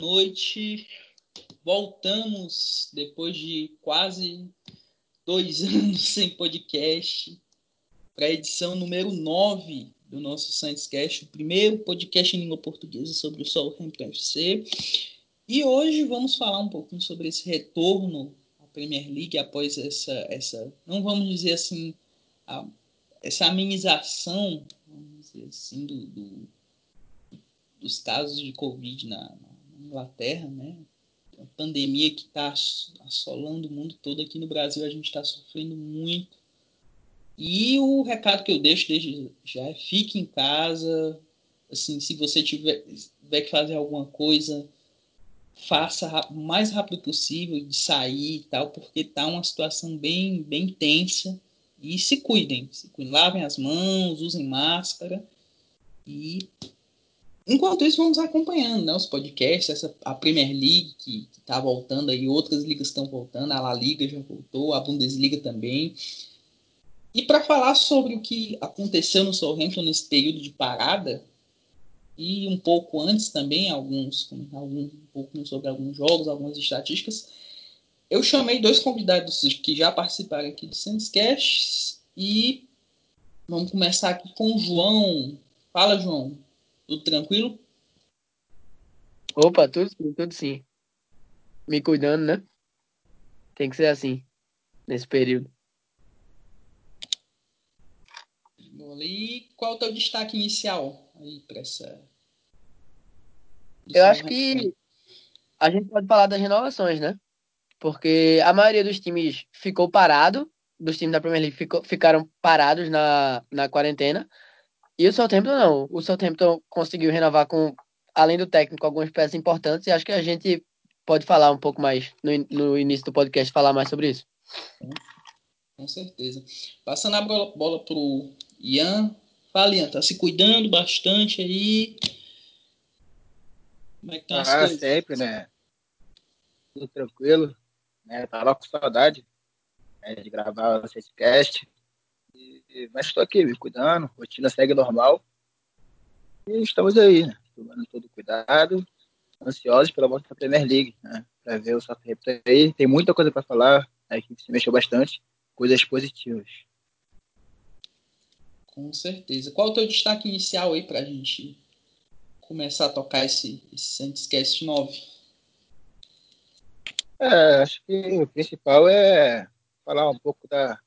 noite. Voltamos depois de quase dois anos sem podcast para a edição número 9 do nosso Sandscast, o primeiro podcast em língua portuguesa sobre o Southampton FC. E hoje vamos falar um pouquinho sobre esse retorno à Premier League após essa, essa não vamos dizer assim, a, essa amenização, vamos dizer assim, do, do dos casos de Covid na Inglaterra, né? A pandemia que está assolando o mundo todo aqui no Brasil, a gente está sofrendo muito. E o recado que eu deixo desde já é fique em casa. Assim, se você tiver, tiver que fazer alguma coisa, faça o mais rápido possível de sair e tal, porque tá uma situação bem, bem tensa. E se cuidem, se cuidem, lavem as mãos, usem máscara e Enquanto isso, vamos acompanhando né, os podcasts, essa, a Premier League que está voltando aí, outras ligas estão voltando, a La Liga já voltou, a Bundesliga também. E para falar sobre o que aconteceu no Southampton nesse período de parada, e um pouco antes também, alguns, algum, um pouco sobre alguns jogos, algumas estatísticas, eu chamei dois convidados que já participaram aqui do Sandscast e vamos começar aqui com o João. Fala, João. Tudo tranquilo? Opa, tudo sim, tudo sim. Me cuidando, né? Tem que ser assim, nesse período. E qual é o teu destaque inicial aí para essa. Eu acho que a gente pode falar das renovações, né? Porque a maioria dos times ficou parado, dos times da Premier League ficou, ficaram parados na, na quarentena. E o Southampton não. O Southampton conseguiu renovar com, além do técnico, algumas peças importantes e acho que a gente pode falar um pouco mais no, no início do podcast, falar mais sobre isso. Com certeza. Passando a bola, bola pro Ian. Fala, Ian, tá se cuidando bastante aí. Como é que as ah, coisas? sempre, né? Tudo tranquilo. Né? Tava com saudade né, de gravar o podcast mas estou aqui me cuidando, rotina segue normal. E estamos aí, né? Tomando todo cuidado, ansiosos pela volta da Premier League, né? Para ver o Southampton aí. Tem muita coisa para falar, a equipe se mexeu bastante, coisas positivas. Com certeza. Qual o teu destaque inicial aí para a gente começar a tocar esse, esse Santos 9? É, acho que o principal é falar um pouco da,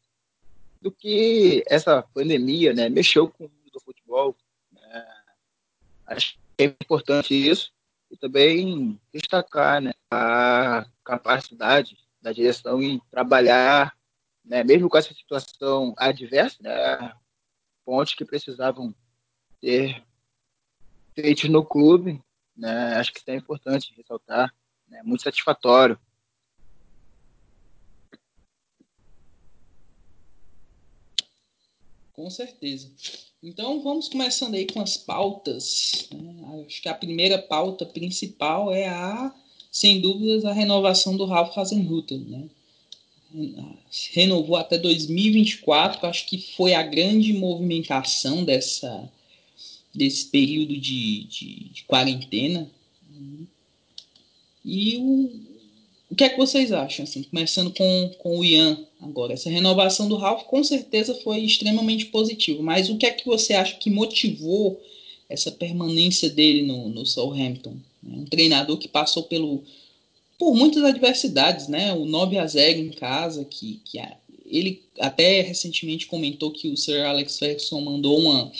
do que essa pandemia né, mexeu com o mundo do futebol. Né? Acho que é importante isso e também destacar né, a capacidade da direção em trabalhar, né, mesmo com essa situação adversa, né, pontos que precisavam ter feitos no clube. Né, acho que isso é importante ressaltar, né, muito satisfatório Com certeza. Então vamos começando aí com as pautas. Né? Acho que a primeira pauta principal é a, sem dúvidas, a renovação do Ralph Hasenhutel. Né? Renovou até 2024, acho que foi a grande movimentação dessa, desse período de, de, de quarentena. E o, o que é que vocês acham? Assim, começando com, com o Ian agora. Essa renovação do Ralph com certeza foi extremamente positiva, mas o que é que você acha que motivou essa permanência dele no, no Southampton? É um treinador que passou pelo, por muitas adversidades, né? O 9 a 0 em casa, que, que ele até recentemente comentou que o Sir Alex Ferguson mandou uma,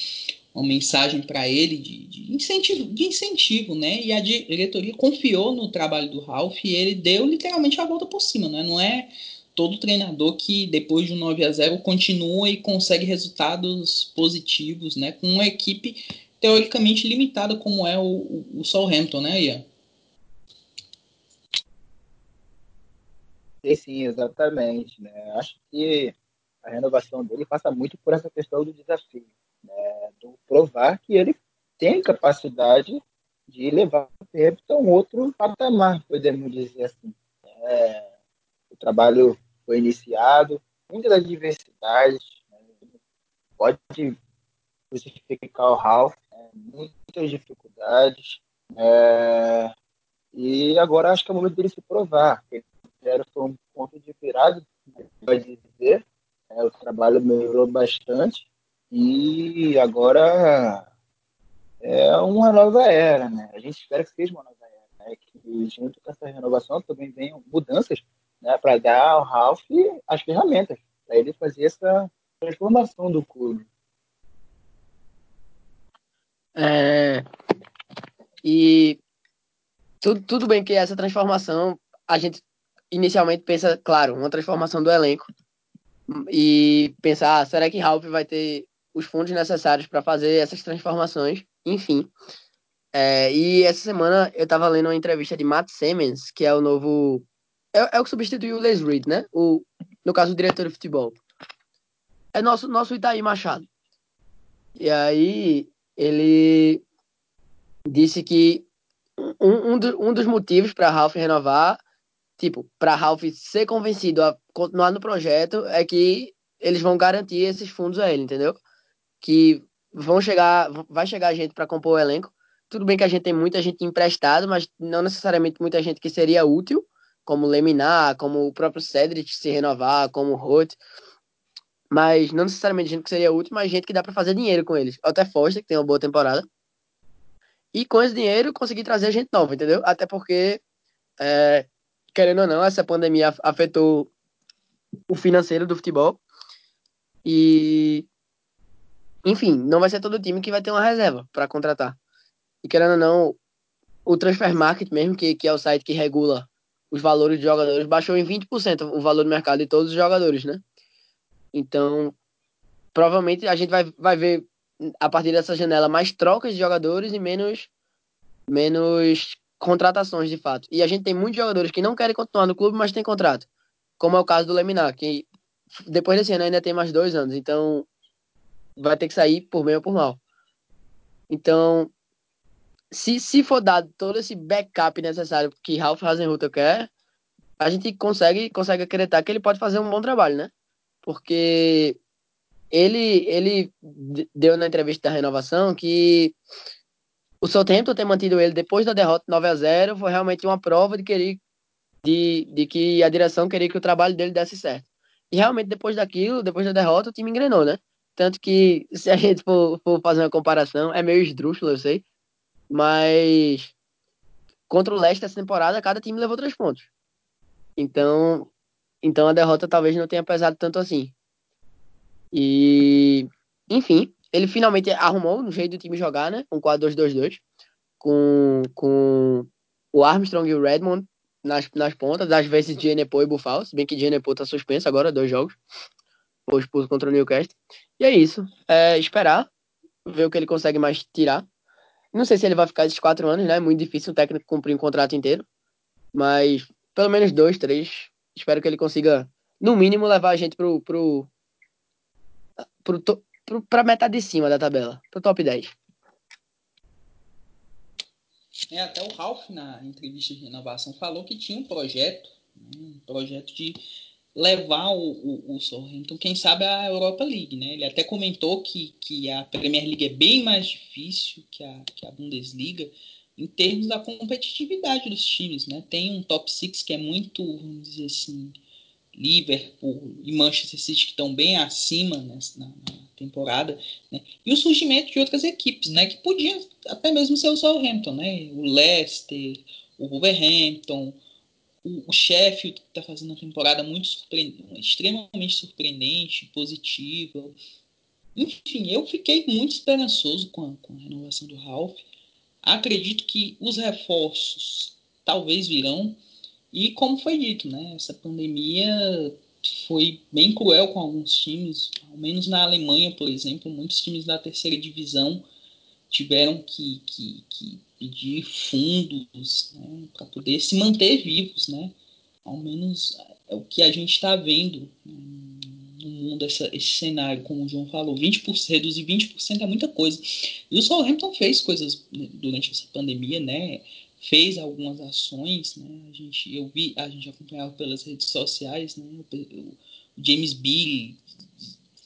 uma mensagem para ele de, de, incentivo, de incentivo, né? E a diretoria confiou no trabalho do Ralph e ele deu literalmente a volta por cima, né? Não é todo treinador que depois de um 9 a 0 continua e consegue resultados positivos, né? Com uma equipe teoricamente limitada como é o, o, o Southampton, né, Ian? Sim, sim, exatamente. Né? Acho que a renovação dele passa muito por essa questão do desafio né, do provar que ele tem capacidade de levar o Everton a um outro patamar, podemos dizer assim. É, o trabalho foi iniciado, muitas adversidades, né, pode justificar o Ralph, né, muitas dificuldades, é, e agora acho que é o momento dele se provar. Ele foi um ponto de virada, pode dizer. É, o trabalho melhorou bastante e agora é uma nova era, né? A gente espera que seja uma nova era, né? Que junto com essa renovação também venham mudanças, né? Para dar ao Ralph as ferramentas para ele fazer essa transformação do clube. É, e tudo, tudo bem que essa transformação, a gente inicialmente pensa, claro, uma transformação do elenco. E pensar, ah, será que Ralph vai ter os fundos necessários para fazer essas transformações? Enfim. É, e essa semana eu estava lendo uma entrevista de Matt Simmons, que é o novo. É, é o que substituiu o Les Reed, né? O, no caso, o diretor de futebol. É nosso, nosso Itaí Machado. E aí ele disse que um, um, do, um dos motivos para Ralph renovar, tipo, para Ralph ser convencido a continuar no projeto, é que eles vão garantir esses fundos a ele, entendeu? Que vão chegar, vai chegar gente para compor o elenco. Tudo bem que a gente tem muita gente emprestada, mas não necessariamente muita gente que seria útil, como Leminar, como o próprio Cedric se renovar, como Roth. Mas não necessariamente gente que seria útil, mas gente que dá para fazer dinheiro com eles. Até Foster, que tem uma boa temporada. E com esse dinheiro conseguir trazer gente nova, entendeu? Até porque, é, querendo ou não, essa pandemia afetou o financeiro do futebol. E, enfim, não vai ser todo time que vai ter uma reserva para contratar. E querendo ou não, o Transfer Market mesmo, que, que é o site que regula os valores de jogadores, baixou em 20% o valor do mercado de todos os jogadores, né? Então, provavelmente a gente vai, vai ver a partir dessa janela mais trocas de jogadores e menos menos contratações de fato. E a gente tem muitos jogadores que não querem continuar no clube, mas tem contrato. Como é o caso do Leminar, que depois desse ano ainda tem mais dois anos, então vai ter que sair por bem ou por mal. Então, se, se for dado todo esse backup necessário que Ralph Hasenhutter quer, a gente consegue, consegue acreditar que ele pode fazer um bom trabalho, né? Porque ele, ele deu na entrevista da renovação que o Southampton ter mantido ele depois da derrota 9 a 0 foi realmente uma prova de, querer, de, de que a direção queria que o trabalho dele desse certo. E realmente depois daquilo, depois da derrota, o time engrenou, né? Tanto que, se a gente for, for fazer uma comparação, é meio esdrúxulo, eu sei. Mas contra o Leicester essa temporada, cada time levou três pontos. Então, então a derrota talvez não tenha pesado tanto assim. E, enfim, ele finalmente arrumou no jeito do time jogar, né? Um 4-2-2-2. Com, com o Armstrong e o Redmond nas, nas pontas, às vezes Genepo e Buffalo, se bem que Genepo tá suspenso agora, dois jogos. Foi expulso contra o Newcastle. E é isso. É esperar, ver o que ele consegue mais tirar. Não sei se ele vai ficar esses quatro anos, né? É muito difícil o técnico cumprir um contrato inteiro. Mas pelo menos dois, três. Espero que ele consiga, no mínimo, levar a gente pro, pro, pro, para metade de cima da tabela, para o top 10. É, até o Ralph, na entrevista de renovação, falou que tinha um projeto, né, um projeto de levar o, o, o Southampton, quem sabe, a Europa League. Né? Ele até comentou que, que a Premier League é bem mais difícil que a, que a Bundesliga em termos da competitividade dos times. Né? Tem um top 6 que é muito, vamos dizer assim, Liverpool e Manchester City que estão bem acima nessa, na, na temporada, né? e o surgimento de outras equipes, né? que podiam até mesmo ser o Southampton, né? o Leicester, o Wolverhampton, o, o Sheffield está fazendo uma temporada muito surpreendente, extremamente surpreendente, positiva. Enfim, eu fiquei muito esperançoso com a, com a renovação do Ralph. Acredito que os reforços talvez virão, e como foi dito, né, essa pandemia foi bem cruel com alguns times, ao menos na Alemanha, por exemplo, muitos times da terceira divisão tiveram que, que, que pedir fundos né, para poder se manter vivos, né? Ao menos é o que a gente está vendo né, no mundo, essa, esse cenário, como o João falou, 20%, reduzir 20% é muita coisa. E o Southampton fez coisas né, durante essa pandemia, né? fez algumas ações, né? A gente, eu vi, a gente acompanhava pelas redes sociais, né? O, James Billy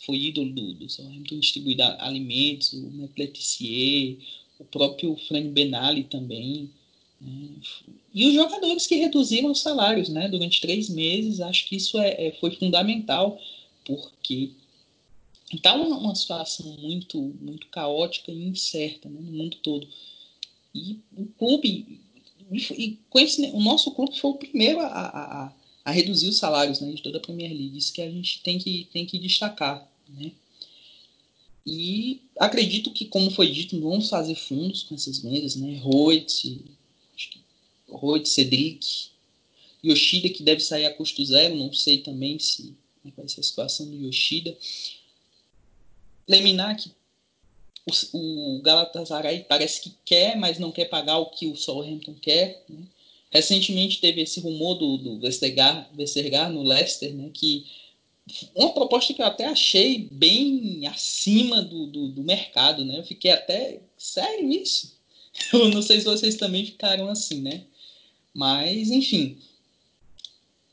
foi ídolo do, do Southampton distribuir alimentos, o Matt o próprio Fran Benali também, E os jogadores que reduziram os salários né, durante três meses, acho que isso é, é foi fundamental, porque está uma, situação muito, muito caótica e incerta né, no mundo todo. E o clube, e esse, o nosso clube foi o primeiro a, a, a reduzir os salários né, de toda a Premier League. Isso que a gente tem que, tem que destacar. Né? E acredito que, como foi dito, vamos fazer fundos com essas vendas, né? Roit, Roit, Cedric, Yoshida, que deve sair a custo zero, não sei também se vai ser a situação do Yoshida. Leminac, o, o Galatasaray parece que quer, mas não quer pagar o que o Southampton quer. Né? Recentemente teve esse rumor do, do Westergaard, no Leicester, né? que uma proposta que eu até achei bem acima do, do, do, mercado, né? Eu fiquei até, sério isso? Eu não sei se vocês também ficaram assim, né? Mas, enfim.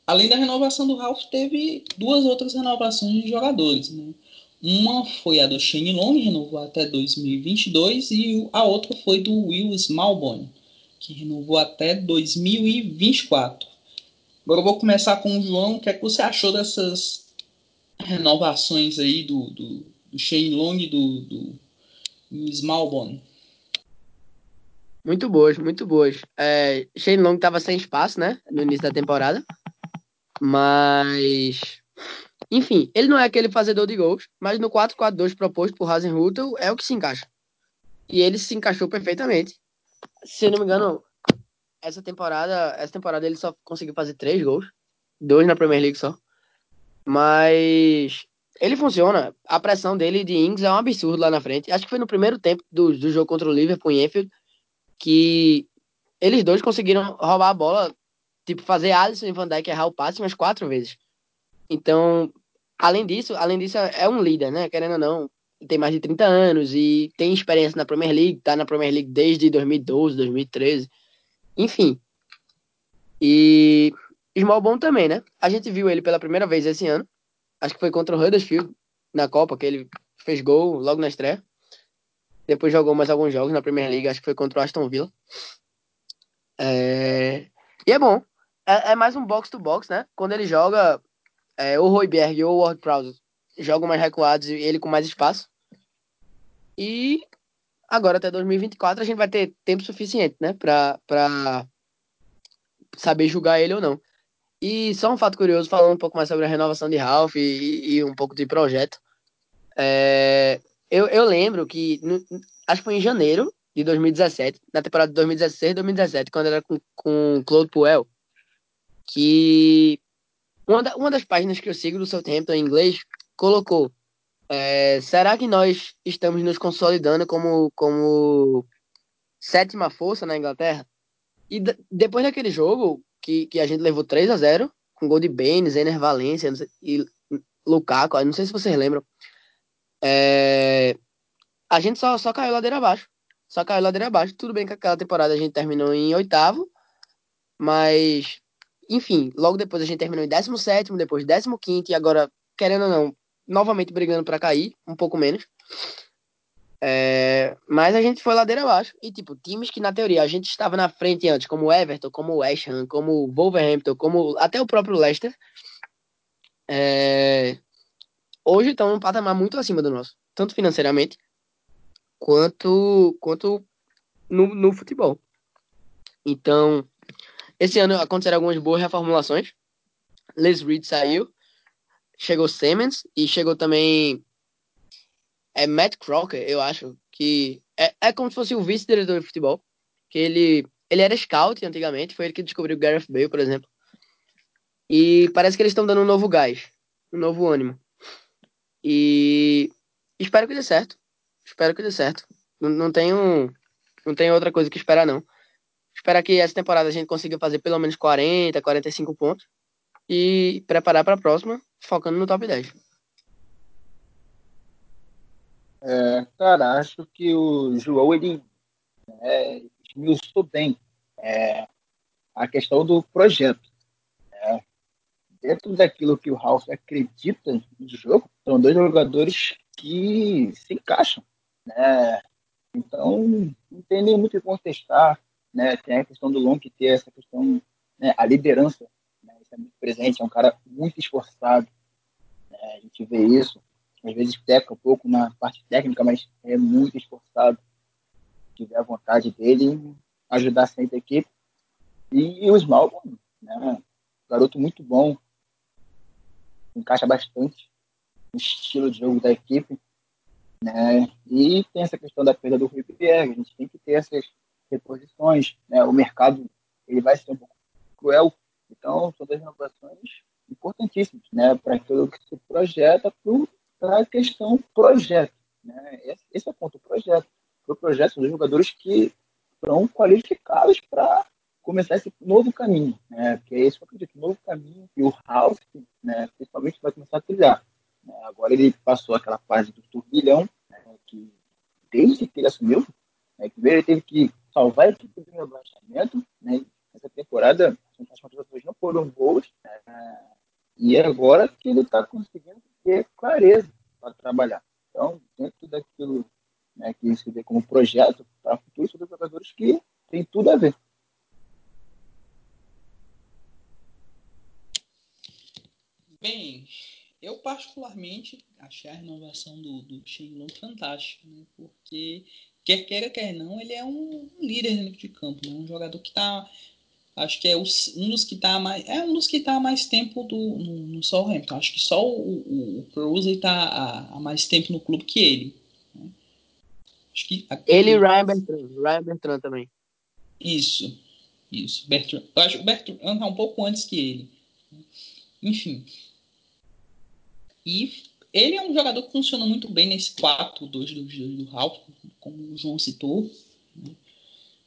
Além da renovação do Ralph, teve duas outras renovações de jogadores, né? Uma foi a do Shane Long, renovou até 2022, e a outra foi do Will Smallbone, que renovou até 2024. Agora eu vou começar com o João. O que, é que você achou dessas renovações aí do, do, do Shane Long e do, do, do Smallbone? Muito boas, muito boas. É, Shane Long estava sem espaço, né? No início da temporada. Mas. Enfim, ele não é aquele fazedor de gols, mas no 4-4-2 proposto por Hasenhutel é o que se encaixa. E ele se encaixou perfeitamente. Se eu não me engano, essa temporada, essa temporada ele só conseguiu fazer três gols, dois na Premier League só. Mas ele funciona. A pressão dele de Ings é um absurdo lá na frente. Acho que foi no primeiro tempo do, do jogo contra o Liverpool em Enfield que eles dois conseguiram roubar a bola, tipo, fazer Alisson e Van Dijk errar o passe umas quatro vezes. Então, além disso, além disso, é um líder, né? Querendo ou não, tem mais de 30 anos e tem experiência na Premier League, tá na Premier League desde 2012, 2013. Enfim. E Smallbone também, né? A gente viu ele pela primeira vez esse ano. Acho que foi contra o Huddersfield na Copa, que ele fez gol logo na estreia. Depois jogou mais alguns jogos na Premier League, acho que foi contra o Aston Villa. É... E é bom. É, é mais um box-to-box, né? Quando ele joga, é, o Royberg ou o Ward Prowse jogam mais recuados e ele com mais espaço. E agora até 2024 a gente vai ter tempo suficiente, né? Pra, pra saber julgar ele ou não. E só um fato curioso, falando um pouco mais sobre a renovação de Ralph e, e um pouco de projeto. É, eu, eu lembro que, no, acho que foi em janeiro de 2017, na temporada de 2016 2017, quando era com, com Claude Puel, que uma, da, uma das páginas que eu sigo do seu tempo em inglês colocou é, será que nós estamos nos consolidando como, como sétima força na Inglaterra? E depois daquele jogo, que, que a gente levou 3 a 0 com gol de Baines, Ener e Lukaku, não sei se vocês lembram. É, a gente só, só caiu ladeira abaixo. Só caiu ladeira abaixo. Tudo bem que aquela temporada a gente terminou em oitavo, mas, enfim, logo depois a gente terminou em 17, depois 15 e agora, querendo ou não, novamente brigando para cair, um pouco menos. É, mas a gente foi ladeira abaixo. E, tipo, times que na teoria a gente estava na frente antes, como Everton, como West Ham, como Wolverhampton, como até o próprio Leicester, é, hoje estão num patamar muito acima do nosso, tanto financeiramente quanto, quanto no, no futebol. Então, esse ano aconteceram algumas boas reformulações. Les Reed saiu, chegou Simmons e chegou também é Matt Crocker, eu acho, que é, é como se fosse o vice-diretor de futebol, que ele, ele era scout antigamente, foi ele que descobriu o Gareth Bale, por exemplo. E parece que eles estão dando um novo gás, um novo ânimo. E espero que dê certo. Espero que dê certo. Não, não tenho não tenho outra coisa que esperar não. Espero que essa temporada a gente consiga fazer pelo menos 40, 45 pontos e preparar para a próxima, focando no top 10. É, cara, acho que o João ele é, esmiuçou bem é, a questão do projeto. É, dentro daquilo que o Ralf acredita de jogo, são dois jogadores que se encaixam. Né? Então, não tem nem muito o que contestar. né? Tem a questão do Long que ter essa questão, né? A liderança, né? Isso é muito presente, é um cara muito esforçado, né? A gente vê isso, às vezes peca um pouco na parte técnica, mas é muito esforçado. Se tiver a vontade dele, ajudar sempre a equipe. E, e o Smalcom, né? Garoto muito bom, encaixa bastante no estilo de jogo da equipe. Né? E tem essa questão da perda do Rui Pierre, a gente tem que ter essas reposições. Né? O mercado ele vai ser um pouco cruel, então são duas renovações importantíssimas né? para aquilo que se projeta para a questão projeto. Né? Esse é o ponto, projeto. Para o projeto dos jogadores que são qualificados para começar esse novo caminho, né? Porque é isso que eu acredito, novo caminho e o Ralph, né, principalmente vai começar a trilhar. Né? Agora ele passou aquela fase do turbilhão, né, que desde que ele assumiu, né, que ele teve que salvar a equipe do rebaixamento, né? Essa temporada as contratações não foram boas, né? E agora que ele está conseguindo ter clareza para trabalhar. Então, dentro daquilo né, que se vê como projeto para futuro, são jogadores que tem tudo a ver. Bem, eu particularmente achei a renovação do, do Shenlong fantástica, né? Porque, quer queira, quer não, ele é um líder dentro de campo, né? Um jogador que está acho que é um dos que está mais é um dos que está mais tempo do, no, no Southampton acho que só o, o, o Cruz está há, mais tempo no clube que ele né? acho que ele e Ryan Bertrand Ryan Bertrand também isso isso Bertrand eu acho que o Bertrand está um pouco antes que ele enfim e ele é um jogador que funciona muito bem nesse 4-2-2 do Ralph, como o João citou.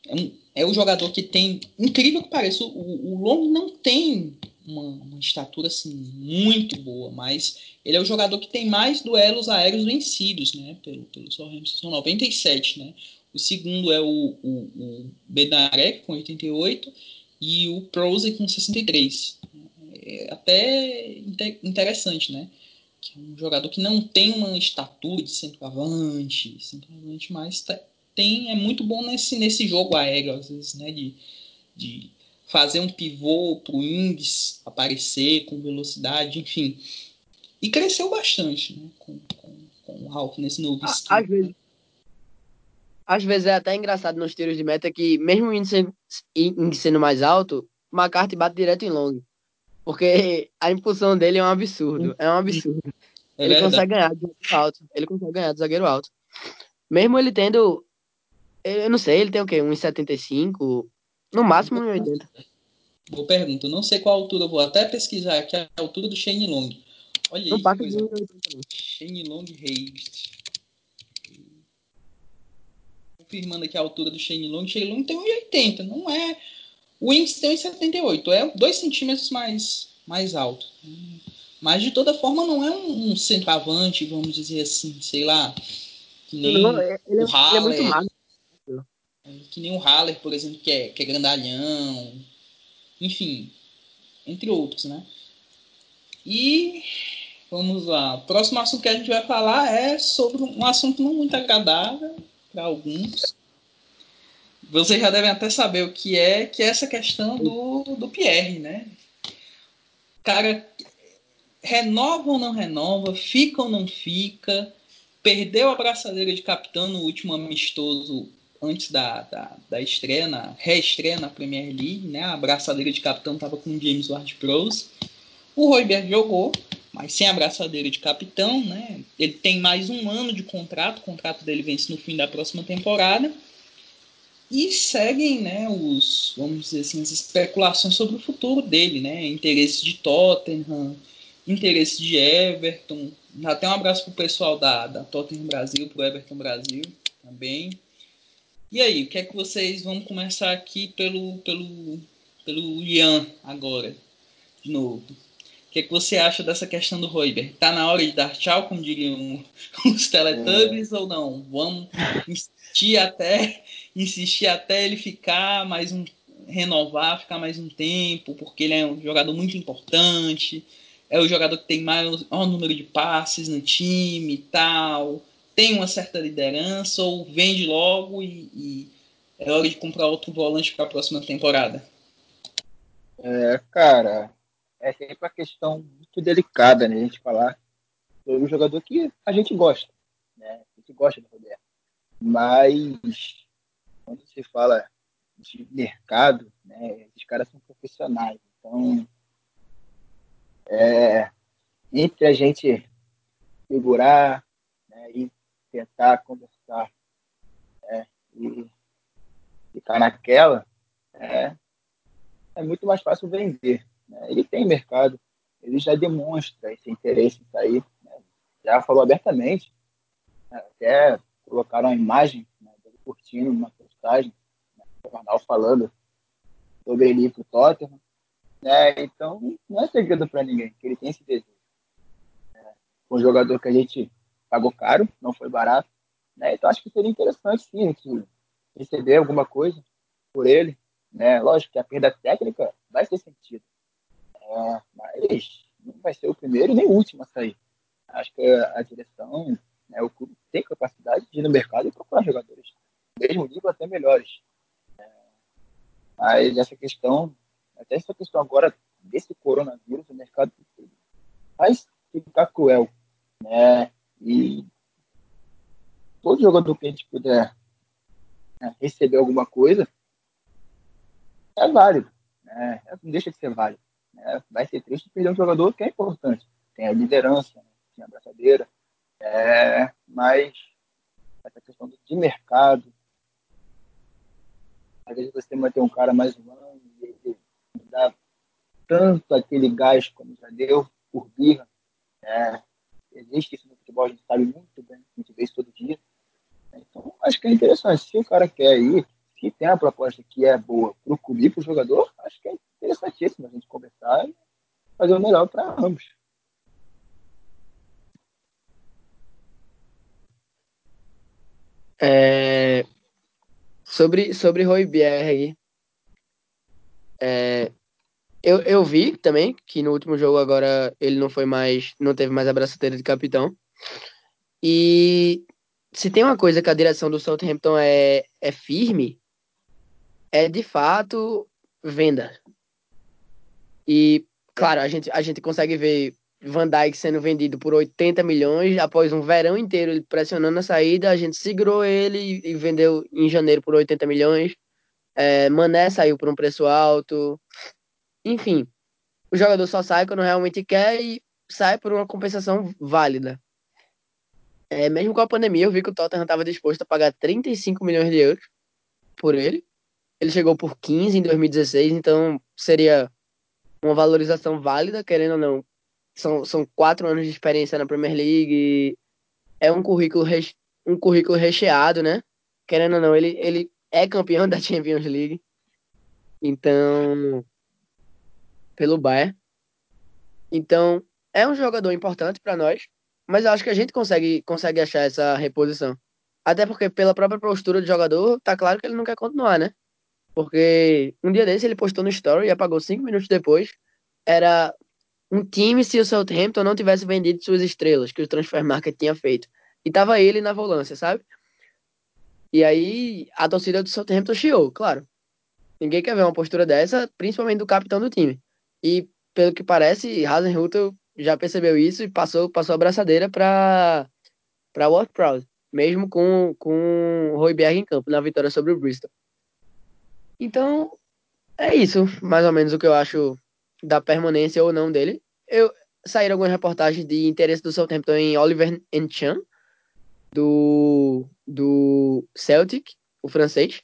É, um, é o jogador que tem, incrível que pareça, o, o Long não tem uma, uma, estatura assim muito boa, mas ele é o jogador que tem mais duelos aéreos vencidos, né? Pelo, pelo Southampton, são 97, né? O segundo é o, o, o Bednarek, com 88, e o Prose com 63. É até interessante, né? que é um jogador que não tem uma estatura de centroavante, centroavante mas tá, tem, é muito bom nesse, nesse jogo aéreo, às vezes, né? De, de fazer um pivô para o Ings aparecer com velocidade, enfim. E cresceu bastante né, com, com, com o Ralph nesse novo ah, esquema. Às vezes, às vezes é até engraçado nos tiros de meta que, mesmo o índice, índice sendo mais alto, McCarthy bate direto em long. Porque a impulsão dele é um absurdo. É um absurdo. É ele consegue ganhar zagueiro alto. Ele consegue ganhar do zagueiro alto. Mesmo ele tendo. Eu não sei, ele tem o quê? 1,75? No máximo 1,80. Boa pergunta. Eu não sei qual altura, vou até pesquisar aqui a altura do Shane Long. Olha não aí. Coisa... Shane Long Reis. Confirmando aqui a altura do Shane Long. Shane Long tem 1,80. Não é o Wings tem 1,78, é 2 centímetros mais, mais alto. Mas de toda forma não é um, um centroavante, vamos dizer assim, sei lá, que nem não, é, ele é, o Haller. Ele é muito magro. Que nem o Haller, por exemplo, que é, que é grandalhão. Enfim, entre outros, né? E vamos lá. O próximo assunto que a gente vai falar é sobre um assunto não muito agradável para alguns, vocês já devem até saber o que é, que é essa questão do, do Pierre, né? Cara, renova ou não renova, fica ou não fica, perdeu a braçadeira de capitão no último amistoso antes da, da, da estreia, na reestreia na Premier League, né? A braçadeira de capitão estava com o James Ward-Prowse. O Royberg jogou, mas sem a braçadeira de capitão, né? Ele tem mais um ano de contrato, o contrato dele vence no fim da próxima temporada. E seguem, né, os, vamos dizer assim, as especulações sobre o futuro dele, né? Interesse de Tottenham, interesse de Everton. Até um abraço pro pessoal da, da Tottenham Brasil, pro Everton Brasil também. E aí, o que é que vocês vão começar aqui pelo pelo pelo Ian agora, de novo. O que é que você acha dessa questão do Roiber? Tá na hora de dar tchau, como diriam os Teletubbies, é. ou não? Vamos insistir até insistir até ele ficar mais um renovar, ficar mais um tempo, porque ele é um jogador muito importante, é o jogador que tem maior, maior número de passes no time e tal, tem uma certa liderança, ou vende logo e, e é hora de comprar outro volante para a próxima temporada? É, cara, é sempre uma questão muito delicada, né? A gente falar sobre um jogador que a gente gosta, né? A gente gosta do Roberto. Mas quando se fala de mercado, né? Esses caras são profissionais. Então, é, entre a gente segurar né, e tentar conversar né, e ficar naquela, é, é muito mais fácil vender. Né? Ele tem mercado, ele já demonstra esse interesse em sair, né? já falou abertamente, né? até colocaram a imagem né, dele curtindo uma postagem né, no jornal falando sobre ele para o Tottenham. Né? Então, não é segredo para ninguém que ele tem esse desejo. É, um jogador que a gente pagou caro, não foi barato. Né? Então, acho que seria interessante, sim, a gente receber alguma coisa por ele. Né? Lógico que a perda técnica vai ser sentido. É, mas não vai ser o primeiro nem o último a sair. Acho que a direção, né, o clube tem capacidade de ir no mercado e procurar jogadores mesmo nível até melhores. É, mas essa questão, até essa questão agora desse coronavírus, o mercado faz ficar cruel. Né? E todo jogador que a gente puder né, receber alguma coisa, é válido. Né? Não deixa de ser válido. Né? Vai ser triste perder um jogador que é importante. Tem a liderança, né? tem a abraçadeira, é, mas essa questão de mercado, às vezes você manter um cara mais humano e ele dá tanto aquele gás como já deu por birra. É, existe isso no futebol, a gente sabe muito bem, a gente vê isso todo dia. Então, acho que é interessante. Se o cara quer ir, se tem a proposta que é boa para o clube para o jogador, acho que é interessantíssimo a gente conversar e fazer o melhor para ambos. É... Sobre, sobre Royberg, é... eu, eu vi também que no último jogo agora ele não foi mais, não teve mais a braçadeira de capitão. E se tem uma coisa que a direção do Southampton é, é firme, é de fato venda. E, claro, a gente, a gente consegue ver Van Dijk sendo vendido por 80 milhões após um verão inteiro ele pressionando a saída. A gente segurou ele e vendeu em janeiro por 80 milhões. É, Mané saiu por um preço alto. Enfim, o jogador só sai quando realmente quer e sai por uma compensação válida. É, mesmo com a pandemia, eu vi que o Tottenham estava disposto a pagar 35 milhões de euros por ele. Ele chegou por 15 em 2016, então seria uma valorização válida, querendo ou não. São, são quatro anos de experiência na Premier League. É um currículo, reche, um currículo recheado, né? Querendo ou não, ele, ele é campeão da Champions League. Então, pelo Bayern. Então, é um jogador importante para nós, mas eu acho que a gente consegue, consegue achar essa reposição. Até porque, pela própria postura do jogador, tá claro que ele não quer continuar, né? Porque um dia desse ele postou no story e apagou cinco minutos depois. Era um time se o Southampton não tivesse vendido suas estrelas, que o Transfer Market tinha feito. E tava ele na volância, sabe? E aí a torcida do Southampton chiou, claro. Ninguém quer ver uma postura dessa, principalmente do capitão do time. E pelo que parece, Hasenhutel já percebeu isso e passou, passou a braçadeira para para Ward Proud, mesmo com, com o Royberg em campo, na vitória sobre o Bristol. Então, é isso, mais ou menos o que eu acho da permanência ou não dele. Eu saíram algumas reportagens de interesse do Southampton em Oliver Enchan, do, do Celtic, o francês,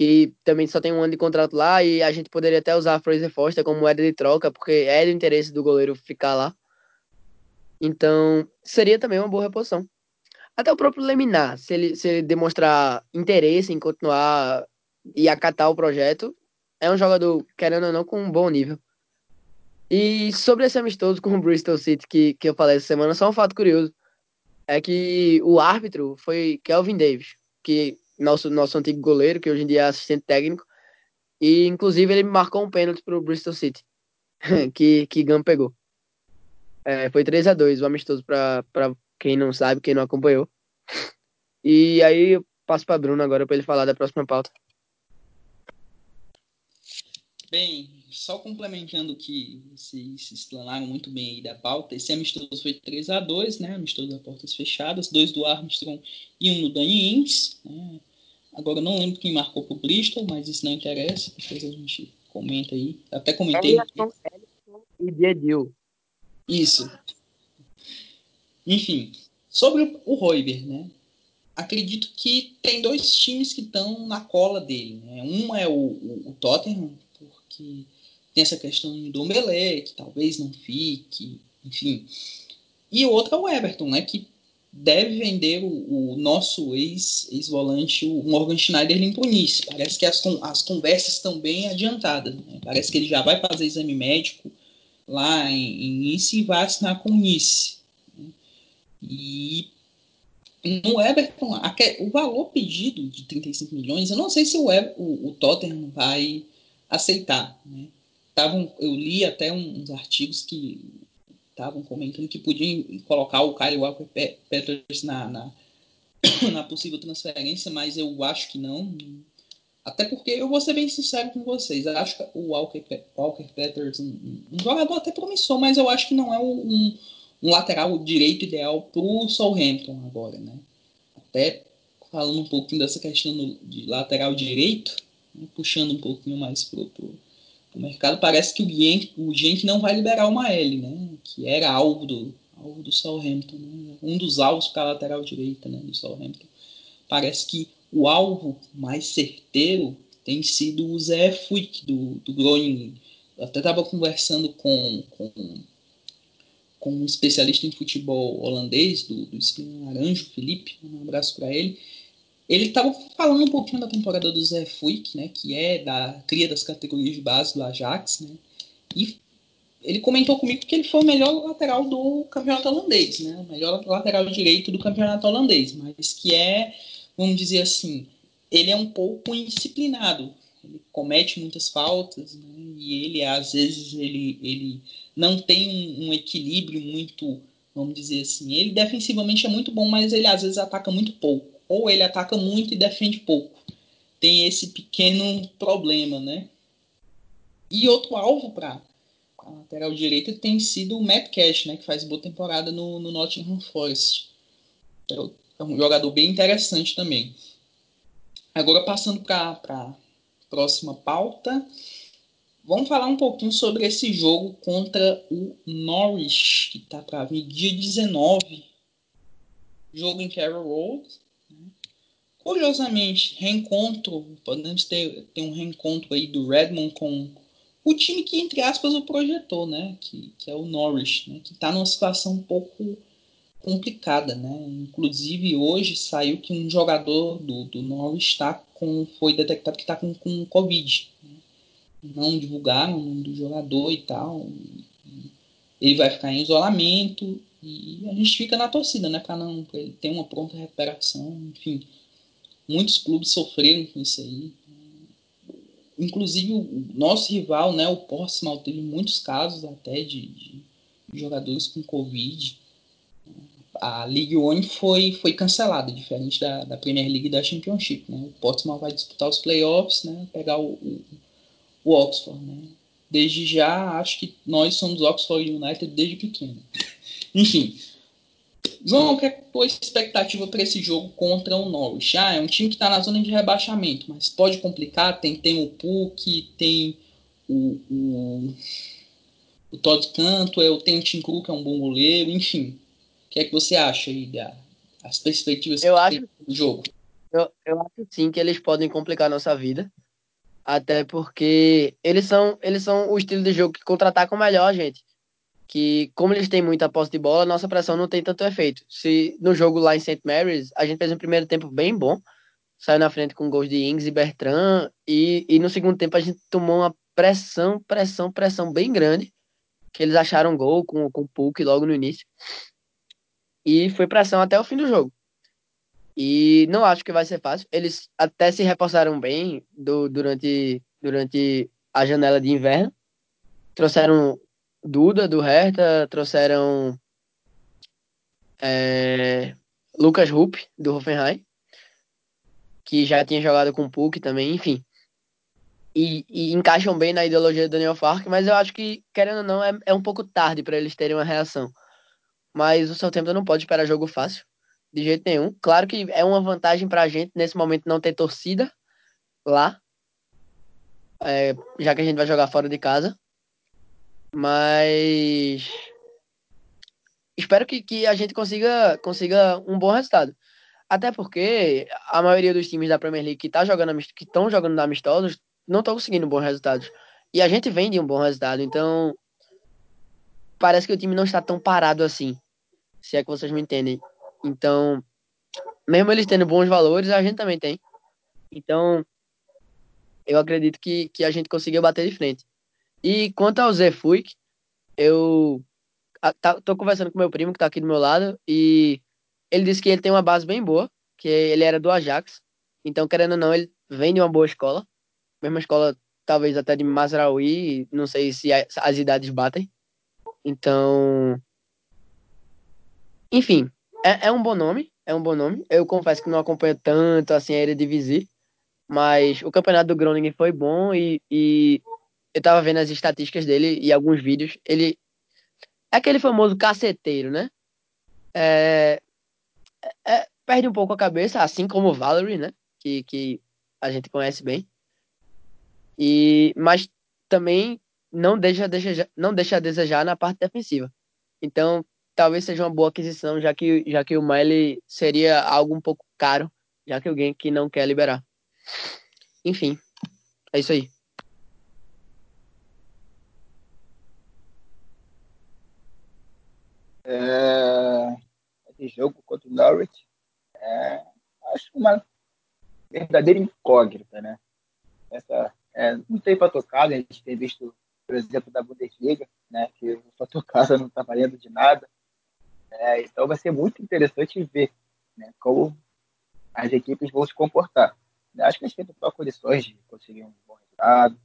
que também só tem um ano de contrato lá e a gente poderia até usar a Fraser Foster como moeda de troca, porque é do interesse do goleiro ficar lá. Então, seria também uma boa reposição. Até o próprio Leminar, se ele, se ele demonstrar interesse em continuar e acatar o projeto, é um jogador, querendo ou não, com um bom nível. E sobre esse amistoso com o Bristol City que, que eu falei essa semana, só um fato curioso. É que o árbitro foi Kelvin Davis, que nosso, nosso antigo goleiro, que hoje em dia é assistente técnico. E inclusive ele marcou um pênalti pro Bristol City, que, que Gam pegou. É, foi 3 a 2 o amistoso para quem não sabe, quem não acompanhou. E aí passo para Bruno agora para ele falar da próxima pauta. Bem, só complementando o que vocês explanaram muito bem aí da pauta, esse amistoso foi 3 a 2 né? Amistoso a portas fechadas, dois do Armstrong e um do Danny Ings. Né? Agora não lembro quem marcou pro Bristol, mas isso não interessa, depois a gente comenta aí. Até comentei. E Diedil. Isso. Enfim, sobre o Roiber, né? Acredito que tem dois times que estão na cola dele. Né? Um é o, o, o Tottenham, que tem essa questão do Melé, que talvez não fique, enfim. E o outro é o Everton, né, que deve vender o, o nosso ex-volante, ex o Morgan Schneiderlin para o Nice. Parece que as, as conversas estão bem adiantadas. Né? Parece que ele já vai fazer exame médico lá em, em Nice e vai assinar com Nice. Né? E no Everton, o valor pedido de 35 milhões, eu não sei se o, o, o Tottenham vai aceitar. Né? Tavam, eu li até uns artigos que estavam comentando que podiam colocar o Kyle Walker Peters na, na, na, possível transferência, mas eu acho que não. Até porque eu vou ser bem sincero com vocês. Eu acho que o Walker, Walker Peters um, um jogador até promissor, mas eu acho que não é um, um lateral direito ideal para o Southampton agora, né? Até falando um pouquinho dessa questão de lateral direito, puxando um pouquinho mais pro, pro, pro mercado, parece que o Genk, o Genk não vai liberar o Maeli, né? Que era alvo do, alvo do Southampton, né? um dos alvos para a lateral direita né, do Southampton. Parece que o alvo mais certeiro tem sido o Zé Fuik, do, do Groningen. Eu até estava conversando com, com, com um especialista em futebol holandês, do, do Espinho Laranjo, Felipe, um abraço para ele, ele estava falando um pouquinho da temporada do Zé Fuik, né, que é da cria das categorias de base do Ajax, né, e ele comentou comigo que ele foi o melhor lateral do campeonato holandês, né, o melhor lateral direito do campeonato holandês, mas que é, vamos dizer assim, ele é um pouco indisciplinado, ele comete muitas faltas, né, e ele às vezes ele, ele não tem um equilíbrio muito, vamos dizer assim, ele defensivamente é muito bom, mas ele às vezes ataca muito pouco ou ele ataca muito e defende pouco. Tem esse pequeno problema, né? E outro alvo para a lateral direita tem sido o Matt Cash, né? Que faz boa temporada no, no Nottingham Forest. É, é um jogador bem interessante também. Agora passando para a próxima pauta. Vamos falar um pouquinho sobre esse jogo contra o Norwich, que está para vir dia 19. Jogo em Carroll Road. Curiosamente, reencontro, podemos ter, ter um reencontro aí do Redmond com o time que, entre aspas, o projetou, né? Que, que é o Norwich, né? Que está numa situação um pouco complicada, né? Inclusive, hoje saiu que um jogador do, do Norwich tá com, foi detectado que está com, com Covid. Né? Não divulgaram o nome do jogador e tal. Ele vai ficar em isolamento e a gente fica na torcida, né? Para não ele ter uma pronta recuperação, enfim muitos clubes sofreram com isso aí. Inclusive o nosso rival, né, o Portsmouth, teve muitos casos até de, de jogadores com Covid. A League One foi, foi cancelada, diferente da, da Premier League e da Championship. Né? O Portsmouth vai disputar os playoffs, né, pegar o, o, o Oxford. Né? Desde já, acho que nós somos Oxford United desde pequeno. Enfim, João, qual é a tua expectativa para esse jogo contra o Norwich? Ah, é um time que está na zona de rebaixamento, mas pode complicar. Tem, tem o Puck, tem o, o, o Todd Cantwell, tem o Tim Krug, que é um bom goleiro, enfim. O que é que você acha aí das perspectivas eu acho, do jogo? Eu, eu acho sim que eles podem complicar a nossa vida. Até porque eles são, eles são o estilo de jogo que contra-atacam melhor, gente que como eles têm muita posse de bola, nossa pressão não tem tanto efeito. Se no jogo lá em St. Mary's, a gente fez um primeiro tempo bem bom, saiu na frente com gols de Ings e Bertrand, e, e no segundo tempo a gente tomou uma pressão, pressão, pressão bem grande, que eles acharam gol com, com o Puck logo no início, e foi pressão até o fim do jogo. E não acho que vai ser fácil. Eles até se reforçaram bem do, durante, durante a janela de inverno. Trouxeram Duda do Hertha, trouxeram é, Lucas Rupp do Hoffenheim. que já tinha jogado com o Puck também, enfim. E, e, encaixam bem na ideologia do Daniel Fark, mas eu acho que, querendo ou não, é, é um pouco tarde para eles terem uma reação. Mas o Southampton não pode esperar jogo fácil, de jeito nenhum. Claro que é uma vantagem para a gente, nesse momento, não ter torcida lá, é, já que a gente vai jogar fora de casa. Mas espero que, que a gente consiga, consiga um bom resultado. Até porque a maioria dos times da Premier League que tá jogando que estão jogando amistosos não estão conseguindo bons resultados. E a gente vem de um bom resultado, então parece que o time não está tão parado assim. Se é que vocês me entendem. Então, mesmo eles tendo bons valores, a gente também tem. Então, eu acredito que, que a gente consiga bater de frente. E quanto ao Zé Fuick, eu tá, tô conversando com meu primo que tá aqui do meu lado e ele disse que ele tem uma base bem boa, que ele era do Ajax. Então, querendo ou não, ele vem de uma boa escola. Mesma escola, talvez até de Mazraoui, não sei se as idades batem. Então, enfim, é, é um bom nome, é um bom nome. Eu confesso que não acompanho tanto assim a Eredivisie, mas o campeonato do Groningen foi bom e, e eu tava vendo as estatísticas dele e alguns vídeos. Ele é aquele famoso caceteiro, né? É, é, perde um pouco a cabeça, assim como o Valerie, né? Que, que a gente conhece bem. E, mas também não deixa, deixa, não deixa a desejar na parte defensiva. Então, talvez seja uma boa aquisição, já que, já que o Miley seria algo um pouco caro, já que alguém que não quer liberar. Enfim, é isso aí. É, esse jogo contra o Norwich é, acho uma verdadeira incógnita, né? Essa, é, não tem para a gente tem visto, por exemplo, da Bundesliga, né? Que o fotocasa não está valendo de nada. É, então vai ser muito interessante ver né, como as equipes vão se comportar. Acho que a gente tem condições de conseguir um bom resultado,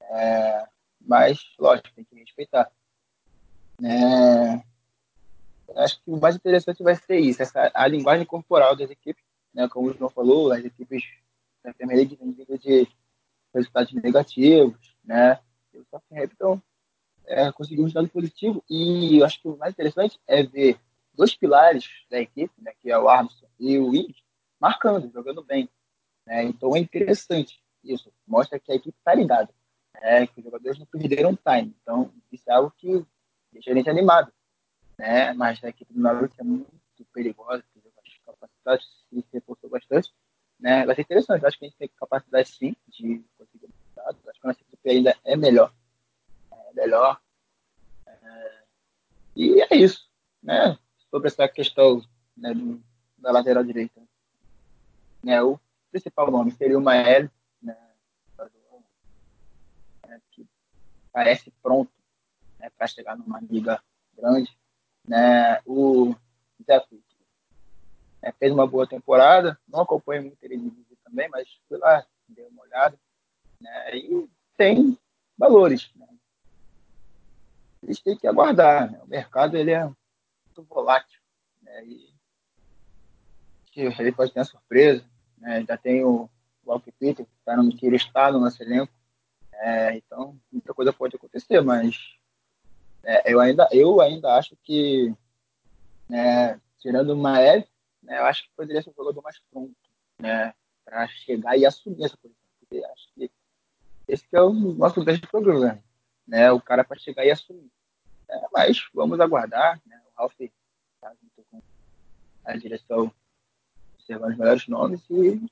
é, mas, lógico, tem que respeitar. É, acho que o mais interessante vai ser isso, essa, a linguagem corporal das equipes, né, como o João falou, as equipes da Premier League vêm de resultados negativos, né, e o Southampton é, conseguiu um resultado positivo e eu acho que o mais interessante é ver dois pilares da equipe, né, que é o Armstrong e o Willis, marcando, jogando bem. Né? Então é interessante isso, mostra que a equipe está ligada, né? que os jogadores não perderam time. Então isso é algo que deixa a gente animado. Né? Mas a equipe do Naruto é muito perigosa, as capacidades se reforçou bastante. Né? Vai ser interessante, acho que a gente tem capacidade sim de conseguir resultados. Acho que a nossa equipe ainda é melhor melhor. É, e é isso, né? Sobre essa questão né, da lateral direita. Né, o principal nome seria o Mael, né, né, que parece pronto né, para chegar numa liga grande. Né, o Zé né, fez uma boa temporada, não acompanho muito ele também, mas fui lá, dei uma olhada. Né, e tem valores. Né? eles têm que aguardar. Né? O mercado ele é muito volátil. Né? E ele pode ter uma surpresa. Né? Já tem o Walker Peter, que, tá no, que ele está no nosso elenco. É, então, muita coisa pode acontecer, mas é, eu, ainda, eu ainda acho que, né, tirando o Maed, né, eu acho que poderia ser um jogador mais pronto né, para chegar e assumir essa posição. Porque acho que esse que é o nosso grande problema né? O cara para chegar e assumir. É, mas vamos aguardar, né? O Ralf está junto com a direção observando os melhores nomes e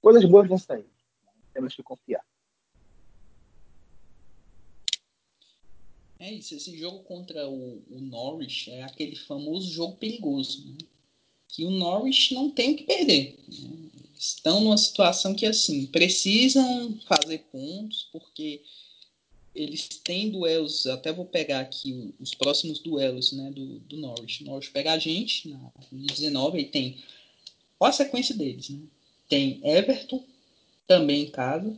coisas boas vão sair. Temos que confiar. É isso, esse jogo contra o, o Norwich é aquele famoso jogo perigoso, né? que o Norwich não tem o que perder. Né? Estão numa situação que, assim, precisam fazer pontos, porque eles têm duelos, até vou pegar aqui os próximos duelos né, do, do Norwich. O Norwich pega a gente na 19 e tem. Olha a sequência deles. Né? Tem Everton também em casa.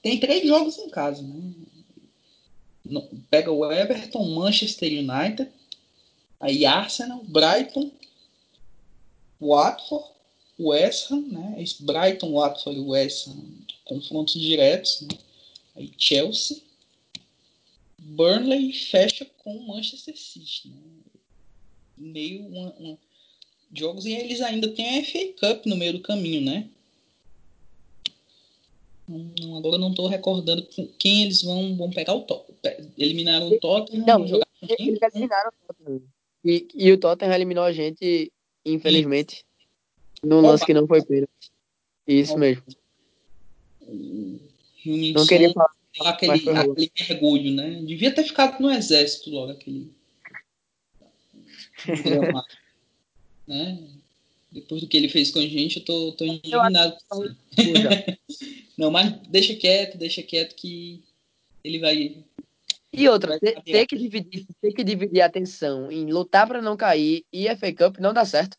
Tem três jogos em casa. Né? Pega o Everton, Manchester United, aí Arsenal, Brighton, Watford West Ham, né? Brighton, Watford e West Ham, confrontos diretos, né? Aí Chelsea, Burnley fecha com Manchester City, né? Meio uma, uma, jogos e eles ainda têm a FA Cup no meio do caminho, né? Não, agora não estou recordando quem eles vão, vão pegar o Tottenham. Eliminaram o Tottenham. Não, eles eliminaram o Tottenham. E, e o Tottenham eliminou a gente, infelizmente, no lance que não foi pênalti. Isso Opa. mesmo. não queria falar. Aquele, aquele mergulho, né? Devia ter ficado no exército logo, aquele. né? Depois do que ele fez com a gente, eu tô, tô indignado. Não, mas deixa quieto, deixa quieto que ele vai. E outra, ter, ter, que dividir, ter que dividir a atenção em lutar para não cair e FA Cup não dá certo.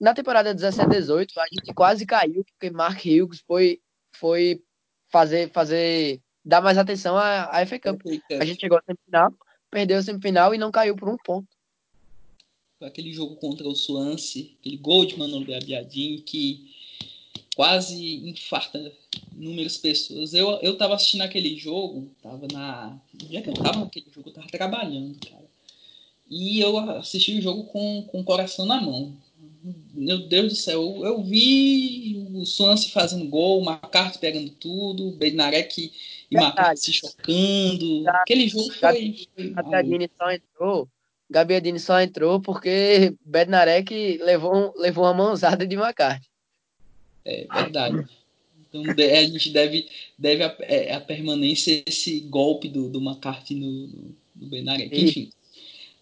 Na temporada 17-18, a gente quase caiu, porque Mark Hughes foi, foi fazer, fazer, dar mais atenção à, à FA Cup. A gente chegou à semifinal, perdeu a semifinal e não caiu por um ponto. Aquele jogo contra o Swansea, aquele gol de Manolo Gabiadinho que quase infarta inúmeras pessoas. Eu, eu tava assistindo aquele jogo, tava na. No dia que eu tava naquele jogo, eu tava trabalhando, cara. E eu assisti o jogo com, com o coração na mão. Meu Deus do céu, eu, eu vi o Swansea fazendo gol, o McCarthy pegando tudo, o Bednarek e o McCarthy se chocando. Aquele jogo foi. Gabiadini só entrou. Gabiadini só entrou porque Bednarek levou, levou uma mãozada de McCarthy. É verdade. Então a gente deve, deve a, é, a permanência esse golpe do, do McCarthy no, no, no. Enfim.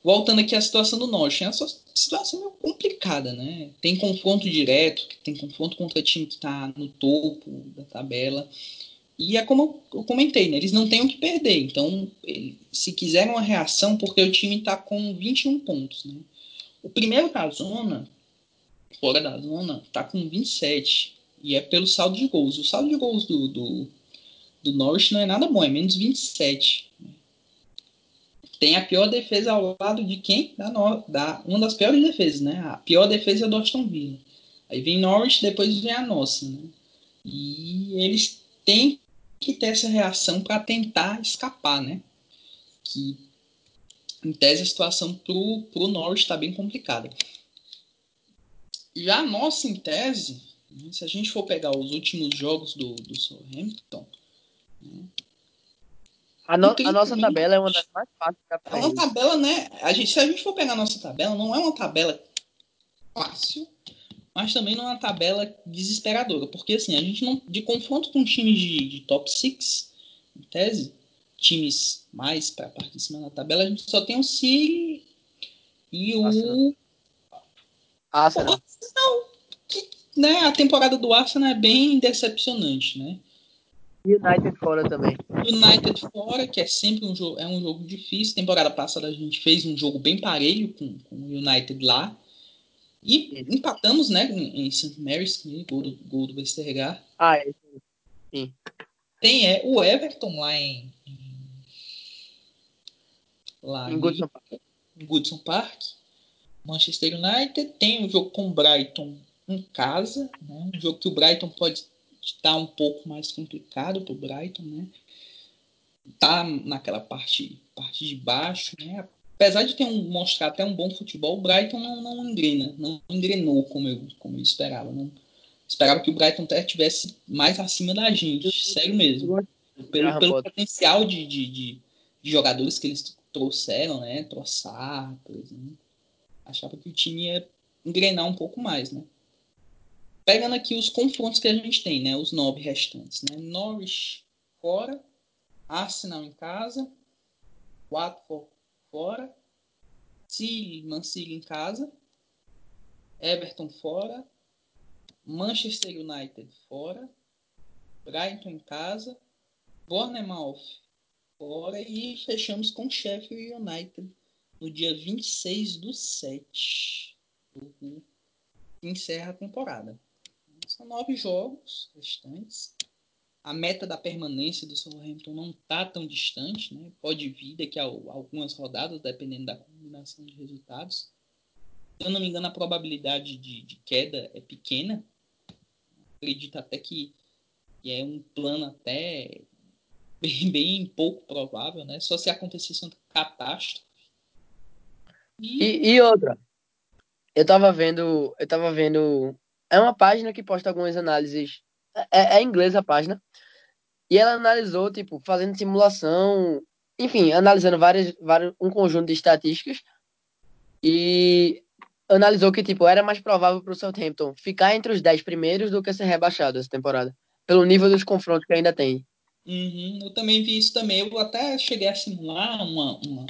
Voltando aqui à situação do Norte, é uma situação meio complicada, né? Tem confronto direto, tem confronto contra time que está no topo da tabela. E é como eu comentei, né? Eles não têm o que perder. Então, se quiserem uma reação, porque o time está com 21 pontos, né? O primeiro da zona, fora da zona, está com 27. E é pelo saldo de gols. O saldo de gols do, do, do Norwich não é nada bom, é menos 27. Tem a pior defesa ao lado de quem? Da, da uma das piores defesas, né? A pior defesa é do Aston Villa. Aí vem Norwich, depois vem a nossa, né? E eles têm que ter essa reação para tentar escapar, né? Que em tese a situação pro, pro Norwich está bem complicada. Já a nossa, em tese? Se a gente for pegar os últimos jogos do, do Southampton. Né? A, no, a nossa tabela é uma das mais fáceis. É uma tabela, né? A gente, se a gente for pegar a nossa tabela, não é uma tabela fácil, mas também não é uma tabela desesperadora. Porque assim, a gente não. De confronto com times de, de top 6, em tese, times mais para a parte de cima da tabela, a gente só tem o City e o. Arsenal. Arsenal. Né, a temporada do Arsenal é bem decepcionante, né? United fora também. United fora, que é sempre um jogo, é um jogo difícil. Temporada passada a gente fez um jogo bem parelho com, com o United lá. E Sim. empatamos, né, em St. Mary's, gol do, gol do Westergaard. Ah, é. Sim. Tem é, o Everton lá em. lá em, Goodson Park. Em Goodson Park. Manchester United. Tem o jogo com o Brighton em casa, né? um jogo que o Brighton pode estar um pouco mais complicado para o Brighton, né? Tá naquela parte, parte de baixo, né? Apesar de ter um, mostrar até um bom futebol, o Brighton não, não engrena, não engrenou como eu, como eu esperava. Não, esperava que o Brighton até estivesse mais acima da gente, sério mesmo. Pelo, pelo potencial de, de, de, de, jogadores que eles trouxeram, né? Troçar, por exemplo. Achava que o time ia engrenar um pouco mais, né? Pegando aqui os confrontos que a gente tem, né? Os nove restantes, né? Norwich fora, Arsenal em casa, Watford fora, City, em casa, Everton fora, Manchester United fora, Brighton em casa, Bournemouth fora e fechamos com Sheffield United no dia 26 do 7. Uhum. Encerra a temporada. São nove jogos restantes. A meta da permanência do Southampton não está tão distante, né? Pode vir daqui a algumas rodadas, dependendo da combinação de resultados. Se eu não me engano, a probabilidade de, de queda é pequena, acredito até que, que é um plano até bem, bem pouco provável, né? Só se acontecesse uma catástrofe. E... E, e, outra, eu tava vendo, eu tava vendo, é uma página que posta algumas análises, é, é inglesa a página, e ela analisou, tipo, fazendo simulação, enfim, analisando várias, várias, um conjunto de estatísticas, e analisou que, tipo, era mais provável para o Southampton ficar entre os 10 primeiros do que ser rebaixado essa temporada, pelo nível dos confrontos que ainda tem. Uhum, eu também vi isso também. Eu até cheguei a simular uma, uma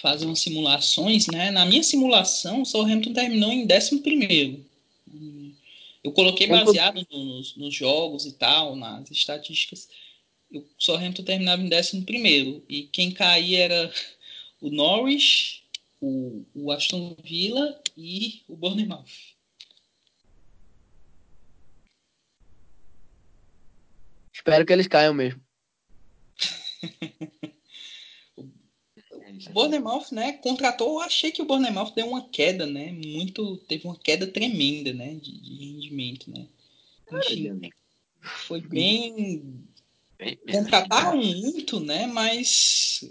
fazer umas simulações, né? Na minha simulação, o Southampton terminou em 11 Eu coloquei baseado nos, nos, jogos e tal, nas estatísticas. O Southampton terminava em 11 e quem caía era o Norwich, o, o Aston Villa e o Bournemouth. Espero que eles caiam mesmo. o Bournemouth, né, contratou, achei que o Bournemouth deu uma queda, né, muito, teve uma queda tremenda, né, de, de rendimento, né. Enfim, foi bem, contrataram muito, né, mas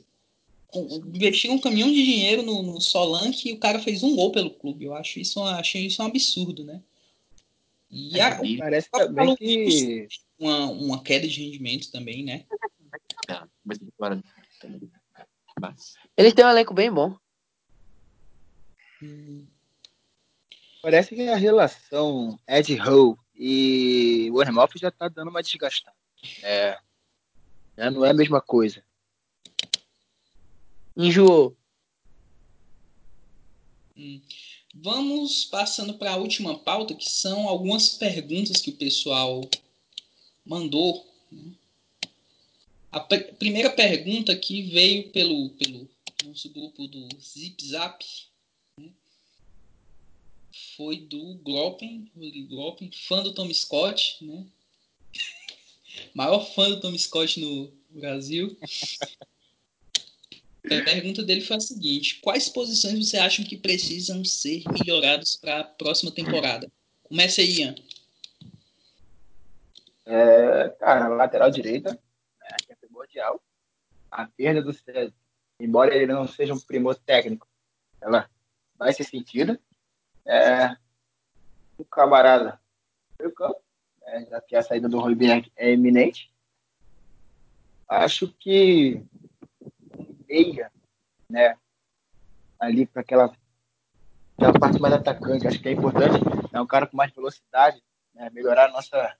investiram um caminhão de dinheiro no, no Solanke e o cara fez um gol pelo clube. Eu acho isso, achei isso um absurdo, né. E é, a, parece também que uma, uma queda de rendimento também, né? Eles têm um elenco bem bom. Parece que a relação Ed Howe e Warren já tá dando uma desgastada. É, não é a mesma coisa. Enjoou. Hum. Vamos passando para a última pauta, que são algumas perguntas que o pessoal mandou. Né? A pr primeira pergunta que veio pelo, pelo nosso grupo do Zip Zap né? foi do Gloppen, Gloppen, fã do Tom Scott, né? maior fã do Tom Scott no Brasil. A pergunta dele foi a seguinte: quais posições você acha que precisam ser melhoradas para a próxima temporada? Comece aí, Ian. É, cara, lateral direita, né. A perda do César, embora ele não seja um primor técnico, ela vai ser sentida. É, o camarada do campo, né, já que a saída do Royberg é iminente. Acho que meia, né, ali para aquela, aquela parte mais atacante, acho que é importante. É um cara com mais velocidade, né, melhorar a nossa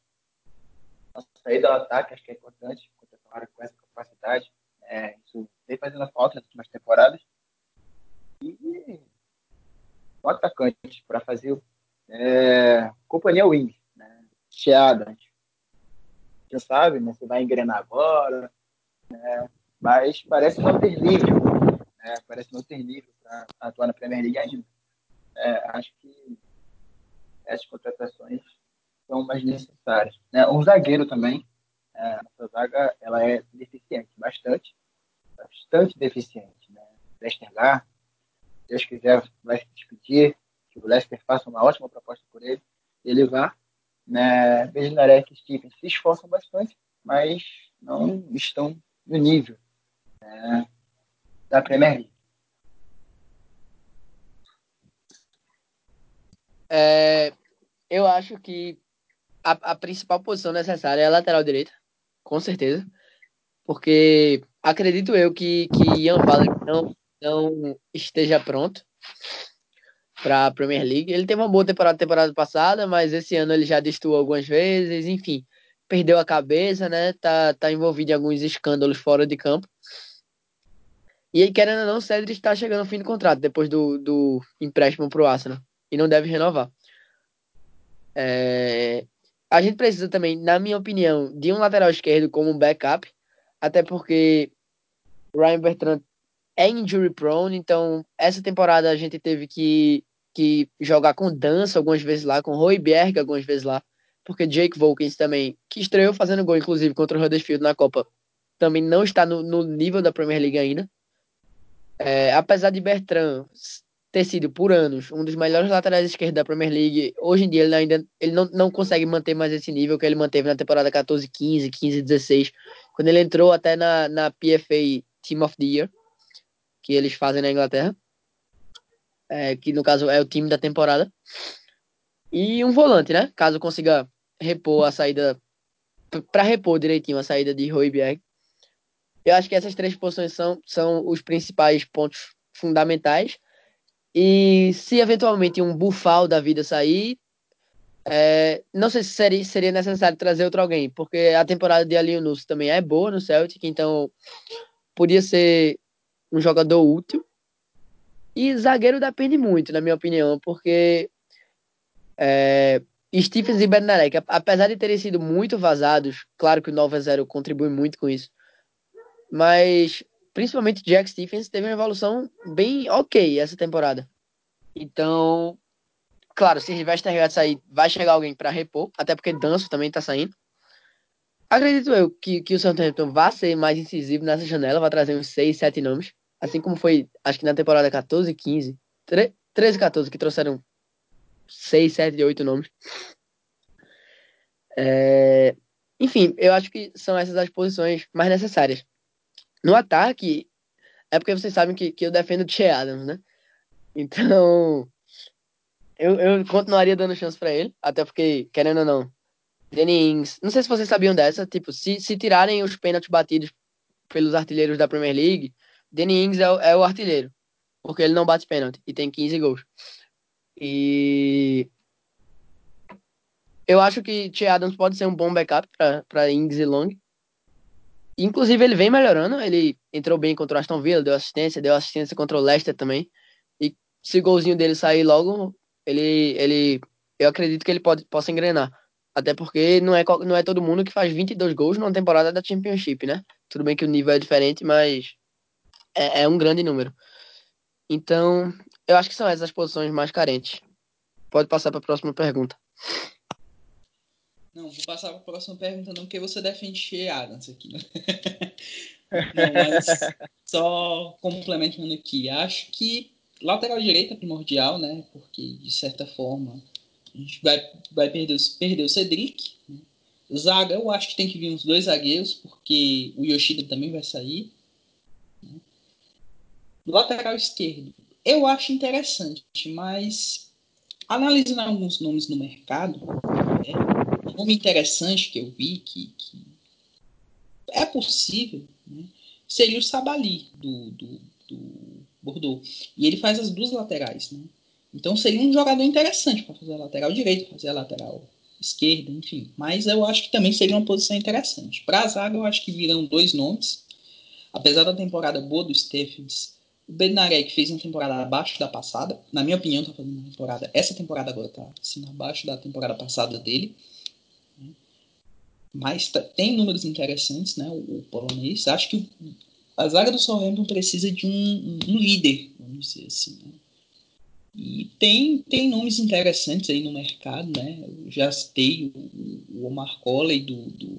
nossa saída ao ataque, acho que é importante, com essa capacidade. É, isso vem fazendo falta nas últimas temporadas. E um atacante para fazer é, companhia wing, né? Cheada. Quem sabe, né? Você vai engrenar agora, né? mas parece não ter nível, né? parece não ter nível para atuar na Premier League ainda. É, acho que essas contratações são mais necessárias. Né? Um zagueiro também, é, essa zaga ela é deficiente, bastante, bastante deficiente. Né? Lester Gar, se Deus quiser, vai se despedir, que o Lester faça uma ótima proposta por ele, ele vá. Né? Bednarek e Stephen se esforçam bastante, mas não estão no nível né? da Premier League. É, eu acho que a, a principal posição necessária é a lateral direita, com certeza. Porque acredito eu que, que Ian Ballard não, não esteja pronto para a Premier League. Ele teve uma boa temporada temporada passada, mas esse ano ele já destoou algumas vezes, enfim, perdeu a cabeça, né? Tá, tá envolvido em alguns escândalos fora de campo. E aí, querendo ou não, o Cedric está chegando ao fim do contrato, depois do, do empréstimo para o Arsenal. E não deve renovar. É, a gente precisa também, na minha opinião, de um lateral esquerdo como backup, até porque Ryan Bertrand é injury prone, então essa temporada a gente teve que, que jogar com Dança algumas vezes lá, com Roy Berg algumas vezes lá, porque Jake Volkins também, que estreou fazendo gol, inclusive, contra o Huddersfield na Copa, também não está no, no nível da Premier League ainda. É, apesar de Bertrand ter sido por anos um dos melhores laterais esquerdos da Premier League, hoje em dia ele ainda ele não, não consegue manter mais esse nível que ele manteve na temporada 14, 15, 15, 16, quando ele entrou até na, na PFA Team of the Year, que eles fazem na Inglaterra, é, que no caso é o time da temporada, e um volante, né? Caso consiga repor a saída, para repor direitinho a saída de Royberg. Eu acho que essas três posições são, são os principais pontos fundamentais. E se eventualmente um Bufal da vida sair, é, não sei se seria, seria necessário trazer outro alguém, porque a temporada de Alianus também é boa no Celtic, então podia ser um jogador útil. E zagueiro depende muito, na minha opinião, porque é, Stephens e Bernarek, apesar de terem sido muito vazados, claro que o 9 a 0 contribui muito com isso, mas principalmente Jack Stephens teve uma evolução bem ok essa temporada. Então, claro, se Silvestre sair, vai chegar alguém para repor, até porque Danço também está saindo. Acredito eu que, que o Southampton vai ser mais incisivo nessa janela, vai trazer uns 6, 7 nomes, assim como foi, acho que na temporada 14 15, 13 14, que trouxeram 6, 7, 8 nomes. É... Enfim, eu acho que são essas as posições mais necessárias. No ataque, é porque vocês sabem que, que eu defendo o Che Adams, né? Então, eu, eu continuaria dando chance para ele, até porque, querendo ou não, Jennings, não sei se vocês sabiam dessa, tipo, se, se tirarem os pênaltis batidos pelos artilheiros da Premier League, Jennings é, é o artilheiro, porque ele não bate pênalti e tem 15 gols. E eu acho que Che Adams pode ser um bom backup para Ings e Long. Inclusive, ele vem melhorando. Ele entrou bem contra o Aston Villa, deu assistência, deu assistência contra o Leicester também. E se o golzinho dele sair logo, ele, ele eu acredito que ele pode, possa engrenar. Até porque não é, não é todo mundo que faz 22 gols numa temporada da Championship, né? Tudo bem que o nível é diferente, mas é, é um grande número. Então, eu acho que são essas as posições mais carentes. Pode passar para a próxima pergunta. Não, vou passar para a próxima pergunta, não, porque você defende Shea Adams aqui. Né? não, mas só complementando aqui, acho que lateral direita é primordial, né? Porque, de certa forma, a gente vai, vai perder, perder o Cedric. Né? Zaga, eu acho que tem que vir uns dois zagueiros, porque o Yoshida também vai sair. Né? Lateral esquerdo, eu acho interessante, mas analisando alguns nomes no mercado, um nome interessante que eu vi que, que é possível né, seria o Sabali do, do, do, Bordeaux. E ele faz as duas laterais. Né? Então seria um jogador interessante para fazer a lateral direito, fazer a lateral esquerda, enfim. Mas eu acho que também seria uma posição interessante. Para a zaga, eu acho que virão dois nomes. Apesar da temporada boa do Stephens o Bednarek fez uma temporada abaixo da passada. Na minha opinião, tá fazendo uma temporada. Essa temporada agora tá assim, abaixo da temporada passada dele. Mas tá, tem números interessantes, né? O, o, polonês. Acho que a zaga do Southampton precisa de um, um, líder, vamos dizer assim. Né? E tem, tem nomes interessantes aí no mercado, né? Eu já citei o, o Omar Colley do, do,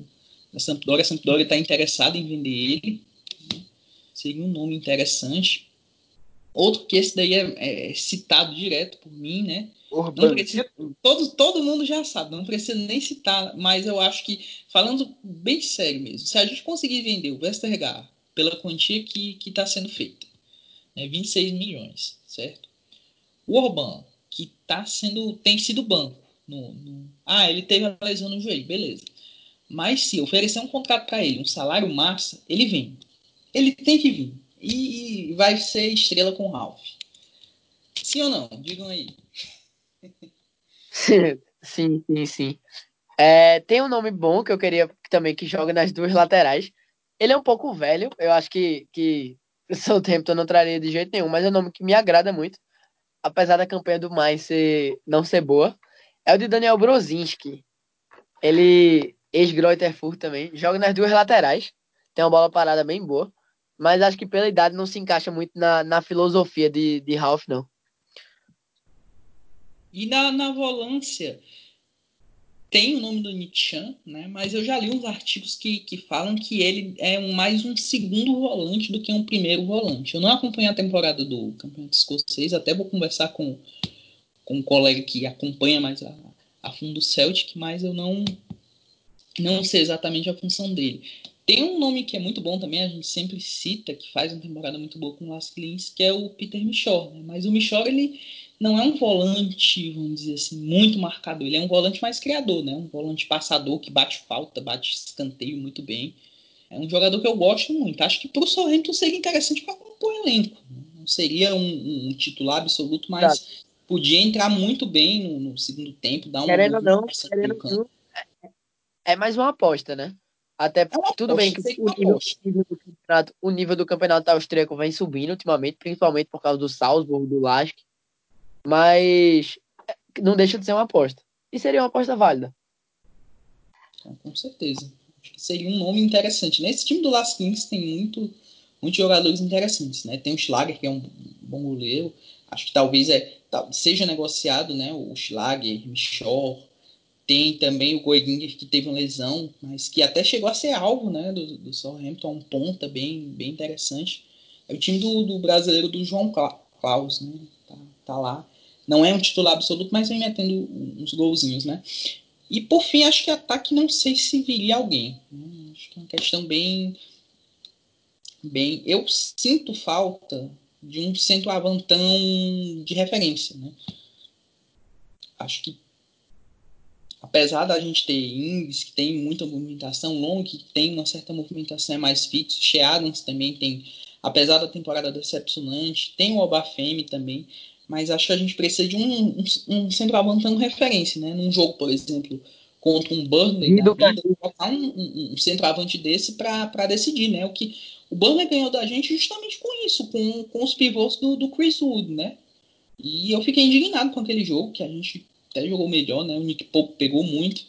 da Sampdoria. A Sampdoria está interessada em vender ele. Né? Seria um nome interessante. Outro que esse daí é, é citado direto por mim, né? Precisa, todo, todo mundo já sabe, não precisa nem citar, mas eu acho que, falando bem sério mesmo, se a gente conseguir vender o Westergaard pela quantia que está sendo feita, né, 26 milhões, certo? O Orban, que tá sendo, tem sido banco. No, no, ah, ele teve a lesão no joelho, beleza. Mas se oferecer um contrato para ele, um salário massa, ele vem. Ele tem que vir e vai ser estrela com Ralph. Sim ou não? Digam aí. sim, sim, sim. É, tem um nome bom que eu queria também que joga nas duas laterais. Ele é um pouco velho, eu acho que, que tempo eu não traria de jeito nenhum, mas é um nome que me agrada muito, apesar da campanha do mais ser, não ser boa. É o de Daniel Brozinski. Ele, ex-Greuterfurt também, joga nas duas laterais, tem uma bola parada bem boa mas acho que pela idade não se encaixa muito na, na filosofia de, de Ralph, não. E na, na volância, tem o nome do Nichan, né? Mas eu já li uns artigos que, que falam que ele é mais um segundo volante do que um primeiro volante. Eu não acompanhei a temporada do Campeonato Escocês, até vou conversar com, com um colega que acompanha mais a, a fundo o Celtic, mas eu não não sei exatamente a função dele. Tem um nome que é muito bom também, a gente sempre cita, que faz uma temporada muito boa com o Las que é o Peter Michor. Né? Mas o Michor, ele não é um volante, vamos dizer assim, muito marcador. Ele é um volante mais criador, né? Um volante passador que bate falta, bate escanteio muito bem. É um jogador que eu gosto muito. Acho que para o Sorrento seria interessante para compor elenco. Né? Não seria um, um, titular absoluto, mas tá. podia entrar muito bem no, no segundo tempo, dar um querendo não, querendo não, é, é mais uma aposta, né? Até é tudo bem que o nível, nível o nível do campeonato austríaco vem subindo ultimamente, principalmente por causa do Salzburg, do Lask. Mas não deixa de ser uma aposta. E seria uma aposta válida. Com certeza. Seria um nome interessante. Nesse time do Las Kings tem muito, muitos jogadores interessantes. Né? Tem o Schlager, que é um bom goleiro. Acho que talvez é, seja negociado né? o Schlager, Michor. Tem também o Goiginger, que teve uma lesão, mas que até chegou a ser alvo né? do, do Southampton. Um ponta bem, bem interessante. É o time do, do brasileiro do João Klaus. Né? Tá, tá lá. Não é um titular absoluto, mas vem metendo uns golzinhos, né? E por fim, acho que ataque não sei se viria alguém. Né? Acho que é uma questão bem. bem. Eu sinto falta de um centroavantão de referência. Né? Acho que apesar da gente ter Ings, que tem muita movimentação, Long, que tem uma certa movimentação, é mais fixo, Sheadams também tem, apesar da temporada decepcionante, tem o Obafemi também, mas acho que a gente precisa de um, um, um centroavante dando referência, né? Num jogo, por exemplo, contra um Burnley, da vida, colocar um, um, um centroavante desse para decidir, né? O que o Burnley ganhou da gente justamente com isso, com, com os pivôs do, do Chris Wood, né? E eu fiquei indignado com aquele jogo, que a gente até jogou melhor, né? O Nick Pope pegou muito.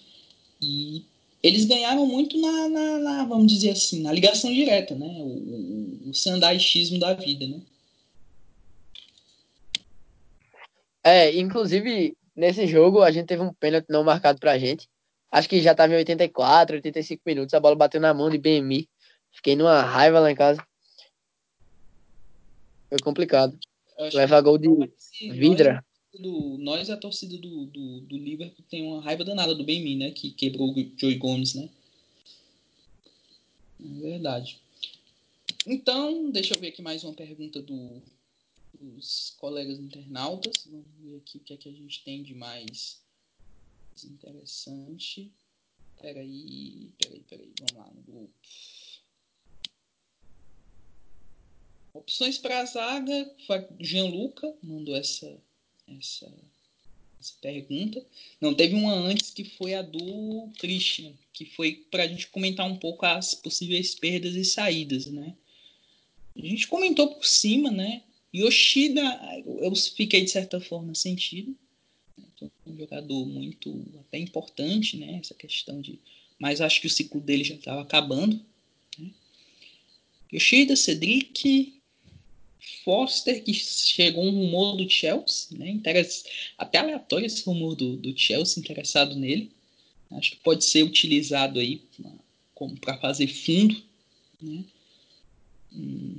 E eles ganharam muito na, na, na vamos dizer assim, na ligação direta, né? O, o, o da vida, né? É, inclusive, nesse jogo a gente teve um pênalti não marcado pra gente. Acho que já tava em 84, 85 minutos. A bola bateu na mão de BMI. Fiquei numa raiva lá em casa. Foi complicado. Leva gol de Vidra. Do, nós, a torcida do, do, do Liverpool, tem uma raiva danada do BMI, né? Que quebrou o Joey Gomes, né? É verdade. Então, deixa eu ver aqui mais uma pergunta do, os colegas internautas. Vamos ver aqui o que é que a gente tem de mais interessante. Peraí, peraí, peraí. Vamos lá no grupo. Opções para a zaga. Gianluca mandou essa, essa, essa pergunta. Não, teve uma antes que foi a do Christian, que foi para a gente comentar um pouco as possíveis perdas e saídas, né? A gente comentou por cima, né? Yoshida, eu fiquei de certa forma sentido. Um jogador muito até importante, né? Essa questão de. Mas acho que o ciclo dele já estava acabando. Né? Yoshida, Cedric, Foster, que chegou um rumor do Chelsea, né? Interess... Até aleatório esse rumor do, do Chelsea interessado nele. Acho que pode ser utilizado aí para fazer fundo, né?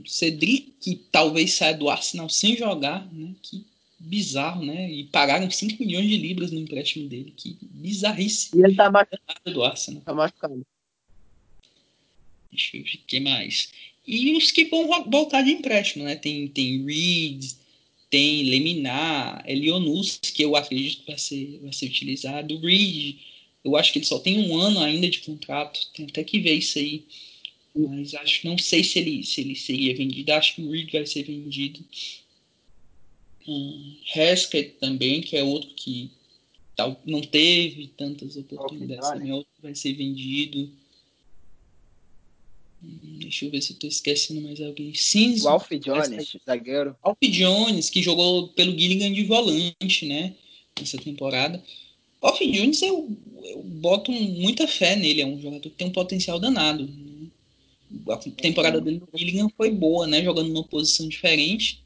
Cedric, que talvez saia do Arsenal sem jogar, né? Que bizarro, né? E pagaram 5 milhões de libras no empréstimo dele. Que bizarríssimo. E ele tá machucado. Do Arsenal. Tá machucado. Deixa eu ver o que mais. E os que vão voltar de empréstimo, né? Tem, tem Reed, tem Leminar, Elionus, que eu acredito que vai ser, vai ser utilizado. Reed, eu acho que ele só tem um ano ainda de contrato. Tem até que ver isso aí. Mas acho não sei se ele, se ele seria vendido. Acho que o Reed vai ser vendido. Um, Haskett também, que é outro que tal, não teve tantas oportunidades também, outro vai ser vendido. Hum, deixa eu ver se eu tô esquecendo mais alguém. Sim, o Alf Jones, zagueiro. Alf Jones, que jogou pelo Gilligan de volante, né? Nessa temporada. Alf Jones, eu, eu boto muita fé nele. É um jogador que tem um potencial danado a temporada dele no Gillingham foi boa, né? Jogando numa posição diferente.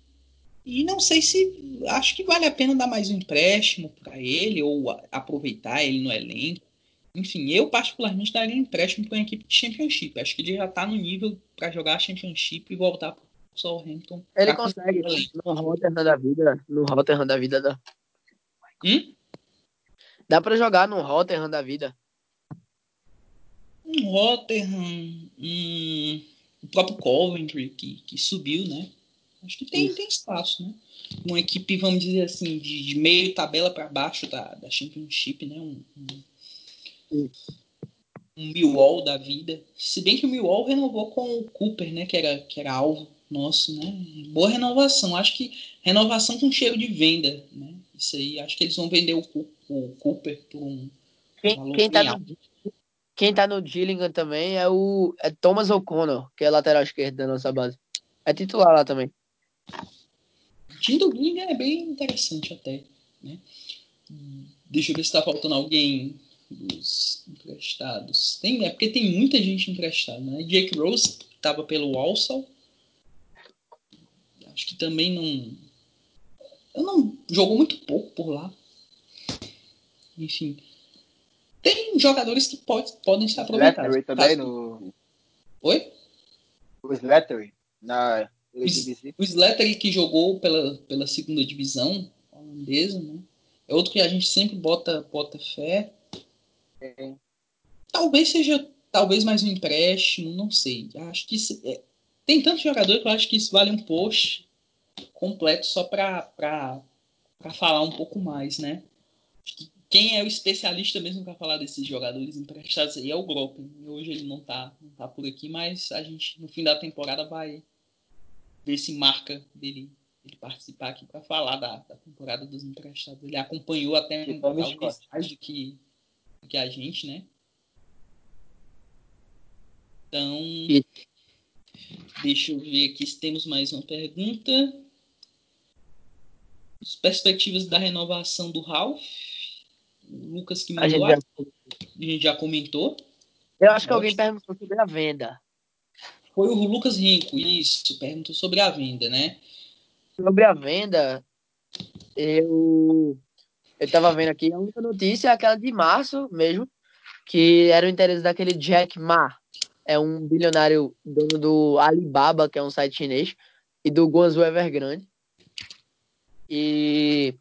E não sei se. Acho que vale a pena dar mais um empréstimo para ele ou aproveitar ele no elenco. enfim, eu particularmente daria um empréstimo para uma equipe de Championship. Acho que ele já está no nível para jogar a Championship e voltar para o Southampton. Ele consegue, no Rotterdam da vida, no Rotterdam da vida dá. Hum? Dá para jogar no Rotterdam da vida. Um Rotterdam, um, o próprio Coventry que, que subiu, né? Acho que tem, tem espaço, né? Uma equipe, vamos dizer assim, de, de meio tabela para baixo da, da Championship, né? Um, um, um Millwall da vida. Se bem que o Millwall renovou com o Cooper, né? Que era, que era alvo nosso, né? Boa renovação. Acho que renovação com cheiro de venda, né? Isso aí, acho que eles vão vender o, o Cooper por um. Quem, quem, tá no, quem tá no Gillingham também é o é Thomas O'Connor, que é lateral esquerdo da nossa base. É titular lá também. O time do é bem interessante até, né? Deixa eu ver se tá faltando alguém dos emprestados. Tem, é porque tem muita gente emprestada, né? Jake Rose tava pelo Walsall. Acho que também não. Eu não. Jogou muito pouco por lá. Enfim. Tem jogadores que pode, podem ser aproveitados. Slattery também no. Oi? O Slattery na o, o Slattery que jogou pela, pela segunda divisão holandesa, né? É outro que a gente sempre bota, bota fé. É. Talvez seja talvez mais um empréstimo, não sei. Acho que isso, é, tem tanto jogador que eu acho que isso vale um post completo só para falar um pouco mais, né? Quem é o especialista mesmo para falar desses jogadores emprestados aí é o Groppen. Hoje ele não tá, não tá por aqui, mas a gente no fim da temporada vai ver se marca dele, dele participar aqui para falar da, da, temporada dos emprestados. Ele acompanhou até talvez mais do que, do que a gente, né? Então, deixa eu ver aqui se temos mais uma pergunta. As perspectivas da renovação do Ralph. O Lucas que mandou. A gente, já... a gente já comentou. Eu acho que alguém perguntou sobre a venda. Foi o Lucas Rinco, isso, perguntou sobre a venda, né? Sobre a venda, eu eu tava vendo aqui, a única notícia é aquela de março mesmo, que era o interesse daquele Jack Ma, é um bilionário dono do Alibaba, que é um site chinês, e do Guangzhou Evergrande. E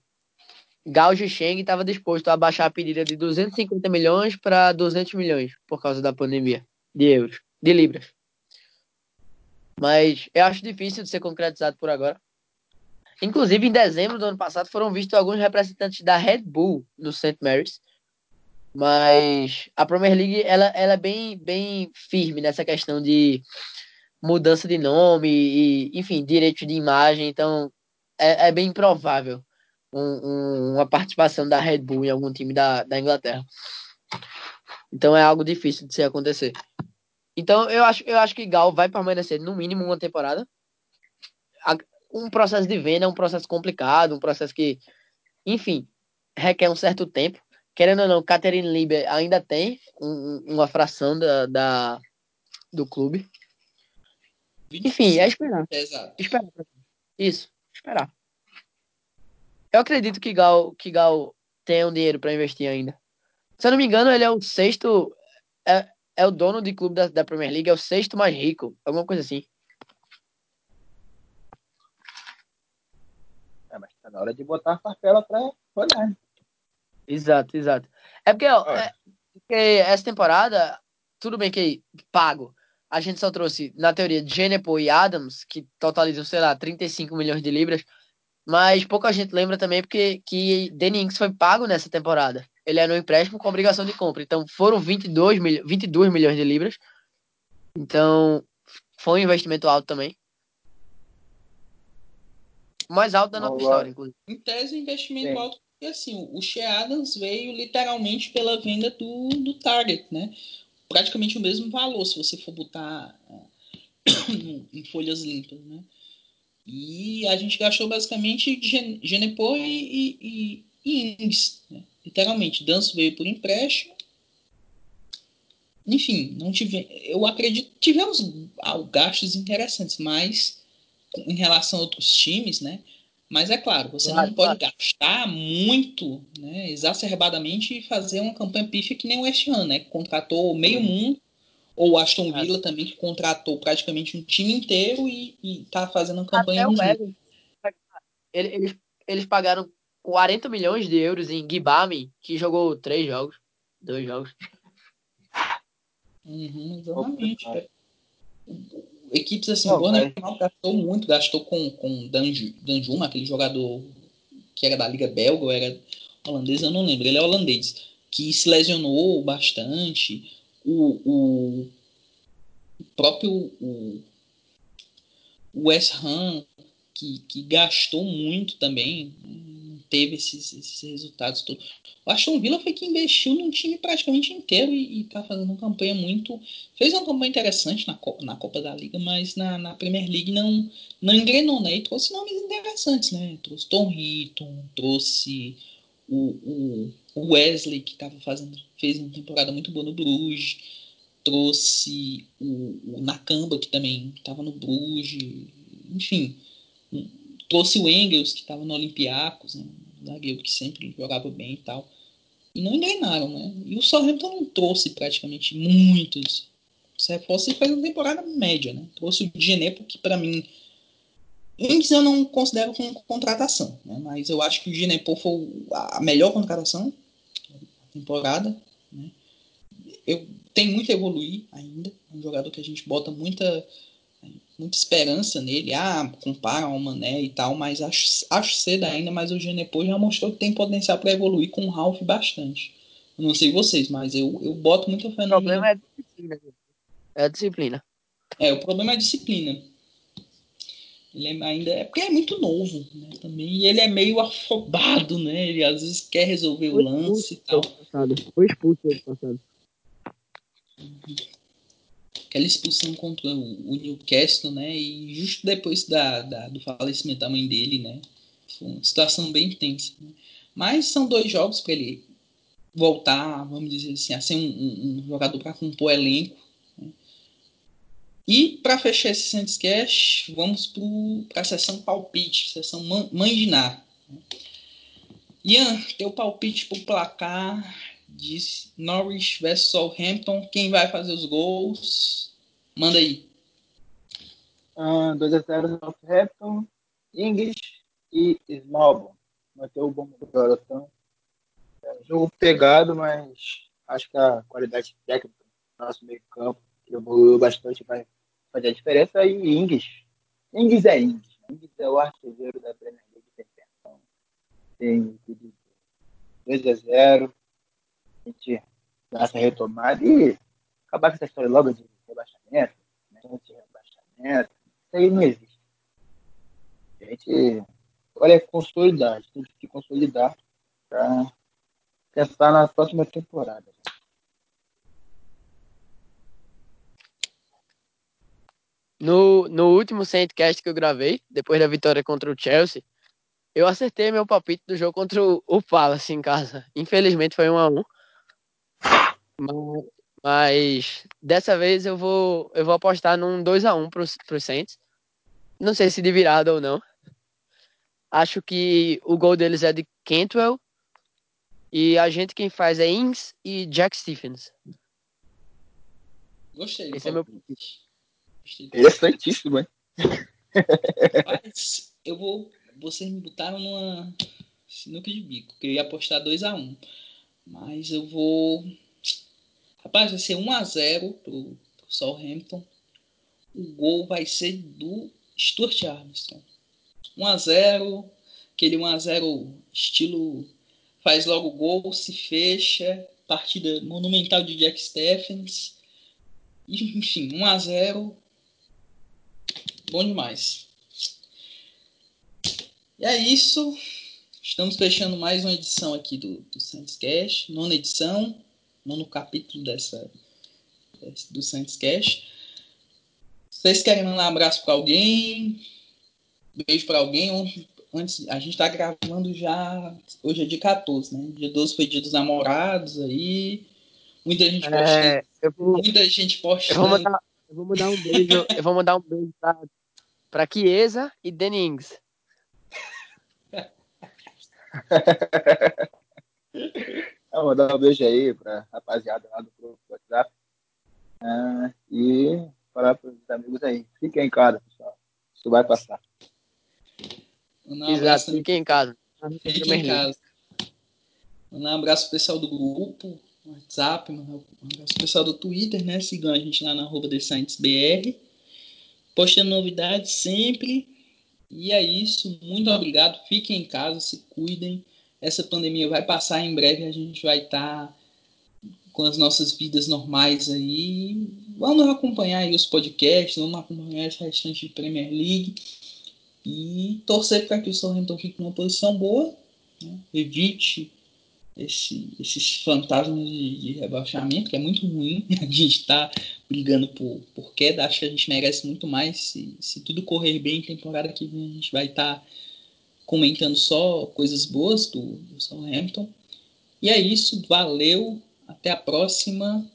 Gao Zhisheng estava disposto a baixar a pedida de 250 milhões para 200 milhões por causa da pandemia de euros, de libras. Mas eu acho difícil de ser concretizado por agora. Inclusive, em dezembro do ano passado, foram vistos alguns representantes da Red Bull no St. Mary's. Mas a Premier League ela, ela é bem, bem firme nessa questão de mudança de nome e, enfim, direito de imagem. Então, é, é bem improvável um, um, uma participação da Red Bull em algum time da, da Inglaterra. Então é algo difícil de se acontecer. Então eu acho, eu acho que Gal vai permanecer no mínimo uma temporada. Um processo de venda é um processo complicado, um processo que, enfim, requer um certo tempo. Querendo ou não, Catherine Lieber ainda tem um, uma fração da, da, do clube. Enfim, é esperar. Exato. Esperar. Isso, esperar. Eu acredito que Gal, que Gal tenha um dinheiro para investir ainda. Se eu não me engano, ele é o sexto. É, é o dono de clube da, da Premier League, é o sexto mais rico. Alguma coisa assim. É, mas tá na hora de botar a farpela pra olhar. Exato, exato. É porque, ó, é, porque essa temporada, tudo bem que pago. A gente só trouxe, na teoria, Genepo e Adams, que totalizam, sei lá, 35 milhões de libras. Mas pouca gente lembra também porque que Danny Ings foi pago nessa temporada. Ele era um empréstimo com obrigação de compra. Então foram 22, mil, 22 milhões de libras. Então foi um investimento alto também. Mais alto da nossa história, inclusive. Em tese, investimento Sim. alto, porque assim, o Shea Adams veio literalmente pela venda do, do Target, né? Praticamente o mesmo valor, se você for botar em folhas limpas, né? E a gente gastou basicamente Genepor e, e, e Ings, né? literalmente. Danço veio por empréstimo. Enfim, não tive, eu acredito tivemos gastos interessantes, mas em relação a outros times, né? Mas é claro, você claro, não pode claro. gastar muito, né, exacerbadamente e fazer uma campanha pífia que nem o West Ham, né? Que contratou meio mundo, ou o Aston Villa também, que contratou praticamente um time inteiro e, e tá fazendo uma campanha Até o Everton, eles, eles pagaram 40 milhões de euros em Gibami, que jogou três jogos, dois jogos. Uhum, exatamente. Equipes assim, o Nacional gastou muito, gastou com, com Danjuma, aquele jogador que era da Liga Belga ou era holandês, eu não lembro, ele é holandês, que se lesionou bastante. O, o próprio o, West Ham, que, que gastou muito também, teve esses, esses resultados todos. O Aston Villa foi que investiu num time praticamente inteiro e, está fazendo uma campanha muito. Fez uma campanha interessante na Copa, na Copa da Liga, mas na, na Premier League não, não engrenou, né? E trouxe nomes interessantes, né? Trouxe Tom Hitton, trouxe o, o Wesley, que tava fazendo, fez uma temporada muito boa no Bruges, trouxe o, o Nakamba, que também estava no Bruges, enfim trouxe o Engels, que estava no Olympiacos, né? zagueiro que sempre jogava bem e tal. E não engrenaram, né? E o Southampton não trouxe praticamente muitos reforços e fez uma temporada média, né? Trouxe o Genepo, que para mim. Antes eu não considero como contratação, né? mas eu acho que o Genepo foi a melhor contratação temporada. Né? Eu tenho muito a evoluir ainda. É um jogador que a gente bota muita muita esperança nele. Ah, compara ao Mané e tal, mas acho, acho cedo ainda, mas o Genepo já mostrou que tem potencial para evoluir com o Ralph bastante. Eu não sei vocês, mas eu, eu boto muita fé no. O problema é a disciplina. É a disciplina. É, o problema é a disciplina. Ele é ainda é porque é muito novo, né, também. E ele é meio afobado, né? Ele às vezes quer resolver o lance e tal. Foi expulso ano passado. Uhum aquela expulsão contra o, o Newcastle, né? E justo depois da, da, do falecimento da mãe dele, né? Foi uma situação bem tensa. Né? Mas são dois jogos para ele voltar, vamos dizer assim, a ser um, um, um jogador para compor elenco. E para fechar esse Santos Cash, vamos para a sessão palpite, sessão de. Né? Ian, teu palpite para o placar Diz Norwich vs Southampton. Quem vai fazer os gols? Manda aí. Uh, 2x0 Southampton, English e Smallbone. Manter o bom garoto. É um jogo pegado, mas acho que a qualidade técnica do nosso meio campo evoluiu bastante vai fazer a diferença. E English. English é English. English é o artilheiro da Premier League. Então, tem 2 a 0 gente dar essa retomada e acabar com essa história logo de rebaixamento, né? de rebaixamento. Isso aí não existe. A gente olha é consolidar, tem que consolidar para pensar na próxima temporada. No, no último Saintcast que eu gravei, depois da vitória contra o Chelsea, eu acertei meu palpite do jogo contra o, o Palace em casa. Infelizmente foi 1 a 1 mas, mas, dessa vez eu vou, eu vou apostar num 2x1 pro, pro Saints. Não sei se de virada ou não. Acho que o gol deles é de Cantwell. E a gente quem faz é Ings e Jack Stephens. Gostei. Esse é meu Interessantíssimo, hein? Mas eu vou. Vocês me botaram numa sinuca de bico, que eu ia apostar 2x1. Mas eu vou Rapaz, vai ser 1x0 pro, pro Southampton. O gol vai ser do Stuart Armstrong. 1x0, aquele 1x0 estilo faz logo gol, se fecha, partida monumental de Jack Stephens. Enfim, 1x0. Bom demais. E é isso. Estamos fechando mais uma edição aqui do, do Santos Cash, nona edição nono capítulo dessa, do Santos Cash. Vocês querem mandar um abraço para alguém? Beijo para alguém? Antes, a gente está gravando já. Hoje é dia 14, né? Dia 12 foi dia dos namorados aí. Muita gente é, postando. Vou, muita gente postando. Eu vou mandar, eu vou mandar um beijo. eu vou mandar um beijo para para Chiesa e Denings. Vou mandar um beijo aí pra rapaziada lá do grupo WhatsApp. Ah, e falar para os amigos aí. Fiquem em casa, pessoal. Isso vai passar. Um Exato, fiquem em casa. Fiquem em casa. Um abraço pro pessoal do grupo, WhatsApp, um abraço pessoal do Twitter, né? Sigam a gente lá na arroba BR. Postando novidades sempre. E é isso. Muito obrigado. Fiquem em casa, se cuidem. Essa pandemia vai passar em breve. A gente vai estar tá com as nossas vidas normais aí. Vamos acompanhar aí os podcasts, vamos acompanhar esse restante de Premier League. E torcer para que o Southampton fique numa posição boa. Né? Evite esse, esses fantasmas de, de, rebaixamento, que é muito ruim. A gente está brigando por, por queda. Acho que a gente merece muito mais. Se, se tudo correr bem, temporada que vem a gente vai estar tá comentando só coisas boas do, do Southampton. E é isso. Valeu. Até a próxima.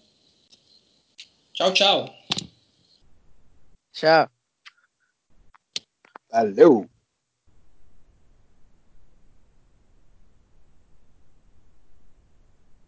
Tchau, tchau. Tchau. Valeu.